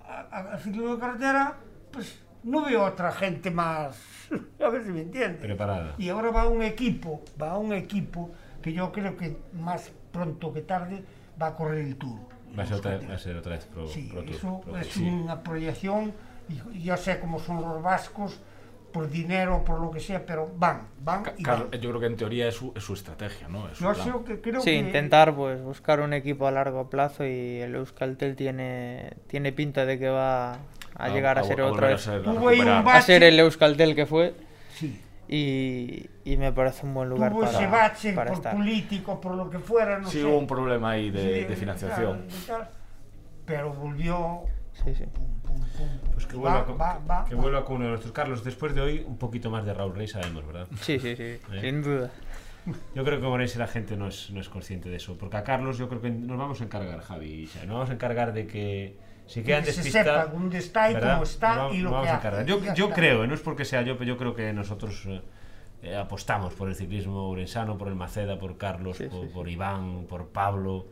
a, a ciclo de carretera, pues no veo otra gente más, a ver si me entiende. Preparada. Y ahora va un equipo, va un equipo que yo creo que más pronto que tarde va a correr el Tour. Va a ser otra, va a ser otra vez pro, Sí, pro Tour, eso pro es. Sí. una proyección, y yo sé cómo son los vascos, por dinero, por lo que sea, pero van, van y van. yo creo que en teoría es su, es su estrategia, ¿no? Es su Yo plan. sé que creo Sí, que... intentar pues buscar un equipo a largo plazo y el Euskaltel tiene, tiene pinta de que va a, llegar a, ser volver otra a vez. ser- a a ser el Euskaltel que fue Sí. y, y me parece un buen lugar Tuvo ese para, bache para por estar. político, por lo que fuera, no Sí, sé. hubo un problema ahí de, Sí, de financiación. tal, y tal, pero volvió. Sí, sí. Pues que va, vuelva, con, va, va, que va. vuelva con uno de nuestros Carlos. Después de hoy, un poquito más de Raúl Rey sabemos, ¿verdad? Sí, sí, sí, sin duda. Yo creo que con ese la gente no es, no es consciente de eso. Porque a Carlos yo creo que nos vamos a encargar, Javi. o sea, nos vamos a encargar de que si quedan que se despistados... sepa dónde está y ¿verdad? cómo está Nos y lo vamos que a hace, encargar. Yo, yo creo, no es porque sea yo, pero yo creo que nosotros eh, eh, apostamos por el ciclismo urensano, por el Maceda, por Carlos, Sí, por, sí, sí. por Iván, por Pablo,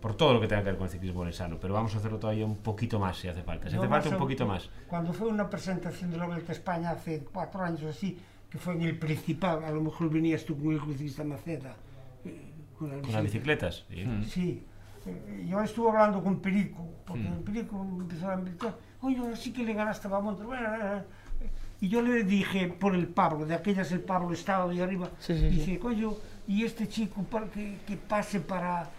por todo lo que tenga que ver con el ciclismo urensano. Pero vamos a hacerlo todavía un poquito más si hace falta. Si hace falta un poquito más. Cuando fue una presentación de la Vuelta a España hace cuatro años o así, que fue en el Principal, a lo mejor venías tú con el crucista Maceda. eh, Con, la Con las bicicleta. bicicletas. sí. Mm. Sí. Eh, Yo estuve hablando con Perico, porque Mm. Perico empezó a invitar, oye, ahora sí que le ganaste a. Bueno, eh, eh". Y yo le dije por el Pablo, de aquellas el Pablo estaba ahí arriba, Sí, sí, sí. dice, coño, y este chico para que, que pase para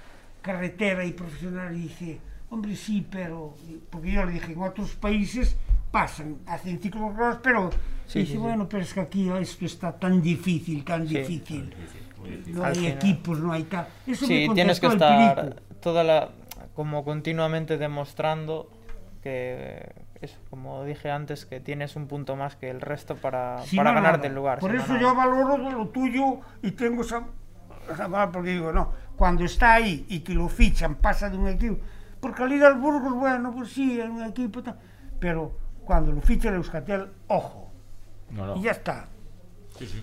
carretera y profesional, y dice, hombre, sí, pero, porque yo le dije, en otros países pasan, hacen ciclocross, pero, Sí, dice, sí, sí. bueno, pero es que aquí esto está tan difícil, tan Sí. difícil. No Al hay final. equipos, no hay tal. Eso me Sí, tienes que contestó el estar Perico. toda la como continuamente demostrando que eso, como dije antes, que tienes un punto más que el resto para, Si para ganarte el lugar. Por no, eso yo valoro lo tuyo y tengo esa, porque digo, no, cuando está ahí y que lo fichan, pasa de un equipo, porque al ir al Burgos, bueno, pues sí, es un equipo, tal, pero cuando lo ficha el Euskaltel, ojo, No, no. y ya está. Sí, sí.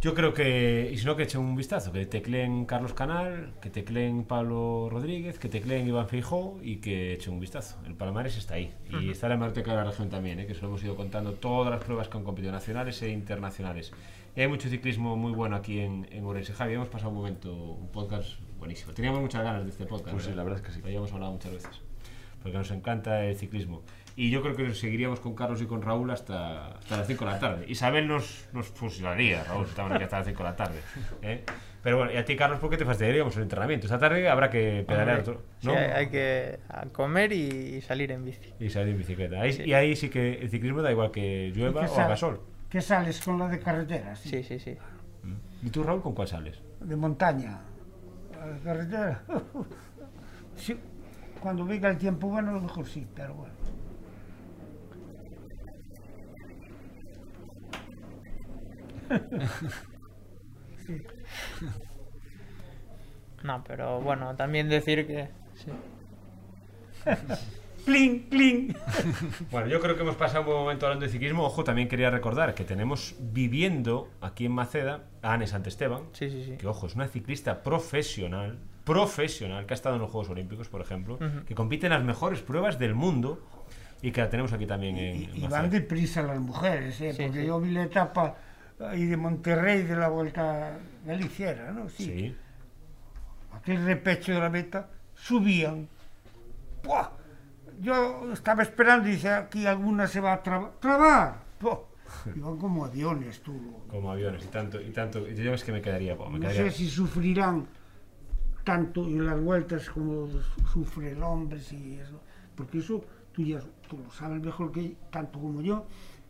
Yo creo que, y si no, que echen un vistazo, que tecleen Carlos Canal, que tecleen Pablo Rodríguez, que tecleen Iván Feijó y que echen un vistazo. El Palmares está ahí. Y está la Hemeroteca de la región también, ¿eh? que se lo hemos ido contando todas las pruebas que han competido, nacionales e internacionales. Hay mucho ciclismo muy bueno aquí en, en Ourense. Javi, hemos pasado un momento, un podcast buenísimo. Teníamos muchas ganas de este podcast. Pues sí, ¿verdad? la verdad es que sí. Lo habíamos hablado muchas veces. Porque nos encanta el ciclismo. y yo creo que seguiríamos con Carlos y con Raúl hasta, hasta las 5 de la tarde. Isabel nos, nos fusilaría, Raúl, estamos aquí hasta las 5 de la tarde. ¿eh? Pero bueno, y a ti, Carlos, ¿por qué te fastidiaríamos el entrenamiento? Esta tarde habrá que pedalear otro. sí, ¿no? hay, hay que comer y salir en bici. Y salir en bicicleta. Ahí, Sí. Y ahí sí que el ciclismo da igual que llueva ¿Y qué o haga sol. ¿Qué sales con la de carretera? sí? Sí, sí, sí. ¿Y tú, Raúl, con cuál sales? De montaña. La de carretera. Sí, cuando venga el tiempo bueno, a lo mejor sí, pero bueno. No, pero bueno, también decir que... sí. ¡Cling, cling! Bueno, yo creo que hemos pasado un buen momento hablando de ciclismo. Ojo, también quería recordar que tenemos viviendo aquí en Maceda a Anne Santesteban, Sí, sí, sí. que ojo, es una ciclista profesional, profesional, que ha estado en los Juegos Olímpicos, por ejemplo, que compite en las mejores pruebas del mundo y que la tenemos aquí también en, Y, en y van deprisa las mujeres, ¿eh? Sí, porque sí. yo vi la etapa ahí de Monterrey de la Vuelta Galiciera, ¿no? Sí. Sí. Aquel repecho de la meta, subían. ¡Buah! Yo estaba esperando y dice, aquí alguna se va a traba- trabar. Iban como aviones, tú. Como aviones y tanto, y tanto. Y yo es que me quedaría, po, me No quedaría- sé si sufrirán tanto en las vueltas como sufre el hombre, si eso. Porque eso tú ya tú lo sabes mejor que tanto como yo,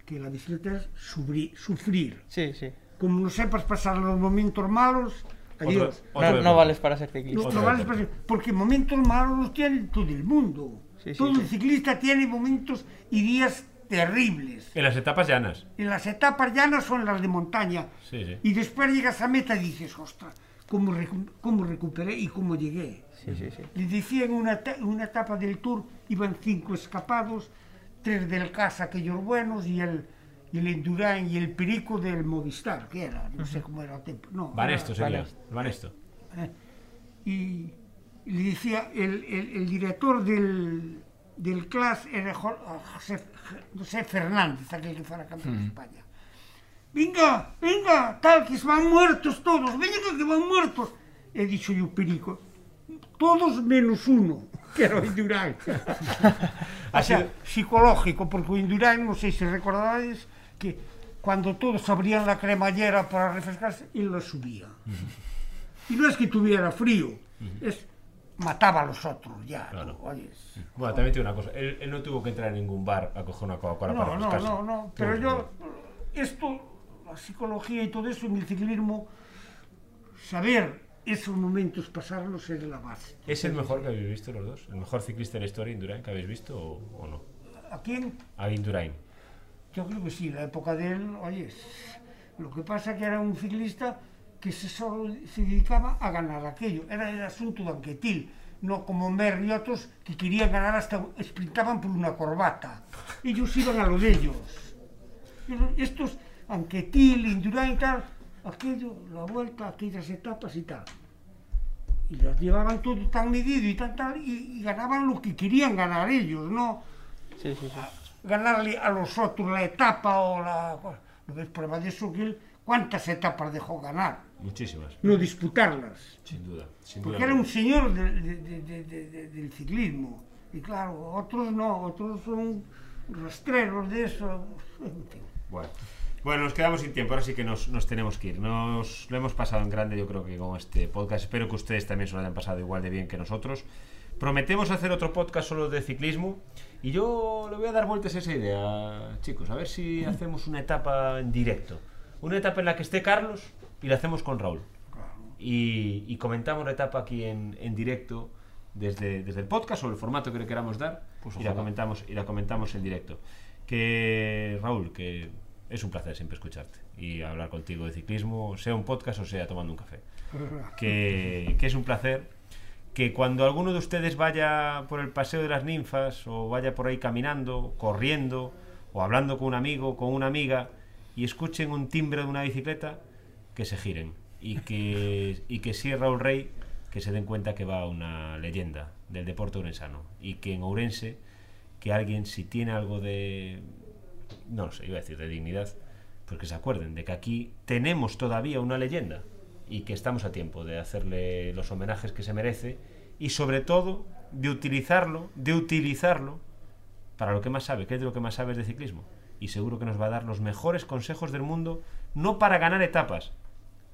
que la bicicleta es subri- sufrir. Sí, sí. Como no sepas pasar los momentos malos, adiós. Otro No, deporte. no vales para ser No, ciclista. Otro no vales para- porque momentos malos los tiene todo el mundo. Sí, todo sí. el ciclista tiene momentos y días terribles. En las etapas llanas. Y las etapas llanas son las de montaña. Sí, sí. Y después llegas a meta y dices, ostras, ¿cómo, recu- cómo recuperé y cómo llegué? Sí, sí, sí. Les decía en una, en una etapa del Tour, iban cinco escapados, tres del Casa, aquellos buenos, y el, y el Endurán y el Perico del Movistar, que era, no sé cómo era el tiempo. No, Van era- esto, sería. Vanesto. Van esto. eh, y le decía, el, el- el director del, del CLAS era Jo- José, José Fernández, aquel que fuera campeón de España. Venga, venga, tal, que van muertos todos, venga que van muertos. He dicho yo, Perico, todos menos uno, que era Indurain. O sea, psicológico, porque Indurain, no sé si recordáis, que cuando todos abrían la cremallera para refrescarse, él la subía. Y no es que tuviera frío, es mataba a los otros ya. Claro. tú, oyes. Bueno, también tiene una cosa. Él, él no tuvo que entrar en ningún bar a coger una Coca-Cola para No, no, refrescarse. no, no, pero yo, esto, la psicología y todo eso en el ciclismo, saber esos momentos pasarlos es la base. ¿Es el mejor que habéis visto los dos? ¿El mejor ciclista de la historia, Indurain, que habéis visto o, o no? ¿A quién? A Indurain. Yo creo que sí, la época de él, oye, lo que pasa que era un ciclista que se solo se dedicaba a ganar aquello, era el asunto de Anquetil, no como Mer y otros que querían ganar hasta, sprintaban por una corbata, ellos iban a lo de ellos. Estos, Anquetil, Indurain y tal, aquello, la vuelta, aquellas etapas y tal. Y las llevaban todo tan medido y tan tal, y, y ganaban lo que querían ganar ellos, ¿no? Sí, sí, sí. ganarle a los otros la etapa o la... ¿No ves prueba de eso que él cuántas etapas dejó ganar? Muchísimas. No disputarlas. Sin duda. Sin duda. Porque era un señor de- de- de- de- de- de- del ciclismo. Y claro, otros no, otros son rastreros de eso. Bueno. Bueno, nos quedamos sin tiempo, ahora sí que nos, nos tenemos que ir. Nos lo hemos pasado en grande, yo creo que con este podcast. Espero que ustedes también se lo hayan pasado igual de bien que nosotros. Prometemos hacer otro podcast solo de ciclismo y yo le voy a dar vueltas a esa idea, chicos. A ver si hacemos una etapa en directo. Una etapa en la que esté Carlos y la hacemos con Raúl. Y, y comentamos la etapa aquí en, en directo desde, desde el podcast o el formato que le queramos dar Pues y, la comentamos, y la comentamos en directo. Que Raúl, que es un placer siempre escucharte y hablar contigo de ciclismo, sea un podcast o sea tomando un café. Que, que es un placer. Que cuando alguno de ustedes vaya por el paseo de las ninfas o vaya por ahí caminando, corriendo o hablando con un amigo, con una amiga y escuchen un timbre de una bicicleta, que se giren y que, y que Raúl Rey, que se den cuenta que va una leyenda del deporte ourensano y que en Ourense, que alguien si tiene algo de, no sé, iba a decir de dignidad, pues que se acuerden de que aquí tenemos todavía una leyenda y que estamos a tiempo de hacerle los homenajes que se merece y sobre todo de utilizarlo, de utilizarlo para lo que más sabe, ¿qué es de lo que más sabe de ciclismo? Y seguro que nos va a dar los mejores consejos del mundo, no para ganar etapas,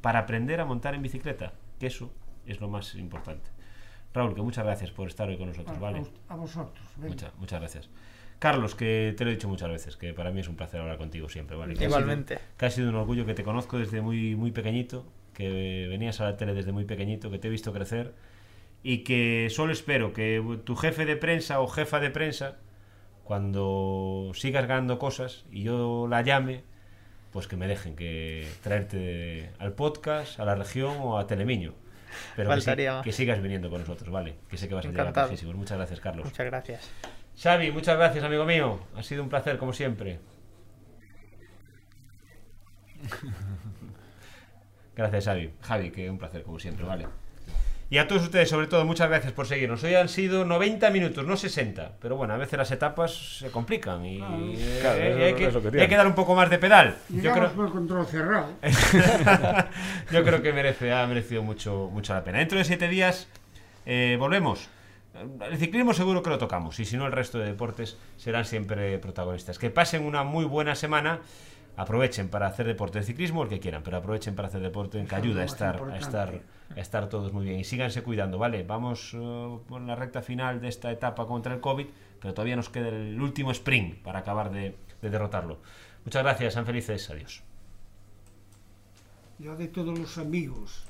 para aprender a montar en bicicleta, que eso es lo más importante. Raúl, que muchas gracias por estar hoy con nosotros, A, ¿vale? a vosotros. venga. Muchas, muchas gracias. Carlos, que te lo he dicho muchas veces, que para mí es un placer hablar contigo siempre, ¿vale? Que ha sido- Igualmente. que ha sido un orgullo que te conozco desde muy, muy pequeñito, que venías a la tele desde muy pequeñito, que te he visto crecer y que solo espero que tu jefe de prensa o jefa de prensa, cuando sigas ganando cosas y yo la llame, pues que me dejen que traerte al podcast, a la región o a Telemiño. Pero que, que sigas viniendo con nosotros, ¿vale? Que sé que vas a llegar lejísimos. Muchas gracias, Carlos. Muchas gracias. Xavi, muchas gracias, amigo mío. Ha sido un placer, como siempre. Gracias, Xavi. Javi, que un placer, como siempre, vale. Y a todos ustedes, sobre todo, muchas gracias por seguirnos. Hoy han sido 90 minutos, no 60. Pero bueno, a veces las etapas se complican y, eh, Claro, y eso- hay, que, que hay que dar un poco más de pedal. Yo creo, control cerrado. yo creo que merece, ha merecido mucho, mucho la pena. Dentro de siete días eh, volvemos. El ciclismo seguro que lo tocamos y si no el resto de deportes serán siempre protagonistas. Que pasen una muy buena semana. Aprovechen para hacer deporte de ciclismo, el que quieran, pero aprovechen para hacer deporte que ayuda a estar, a estar, a estar todos muy bien. Y síganse cuidando, ¿vale? Vamos eh, por la recta final de esta etapa contra el COVID, pero todavía nos queda el último sprint para acabar de, de derrotarlo. Muchas gracias, sean felices, adiós. Ya de todos los amigos.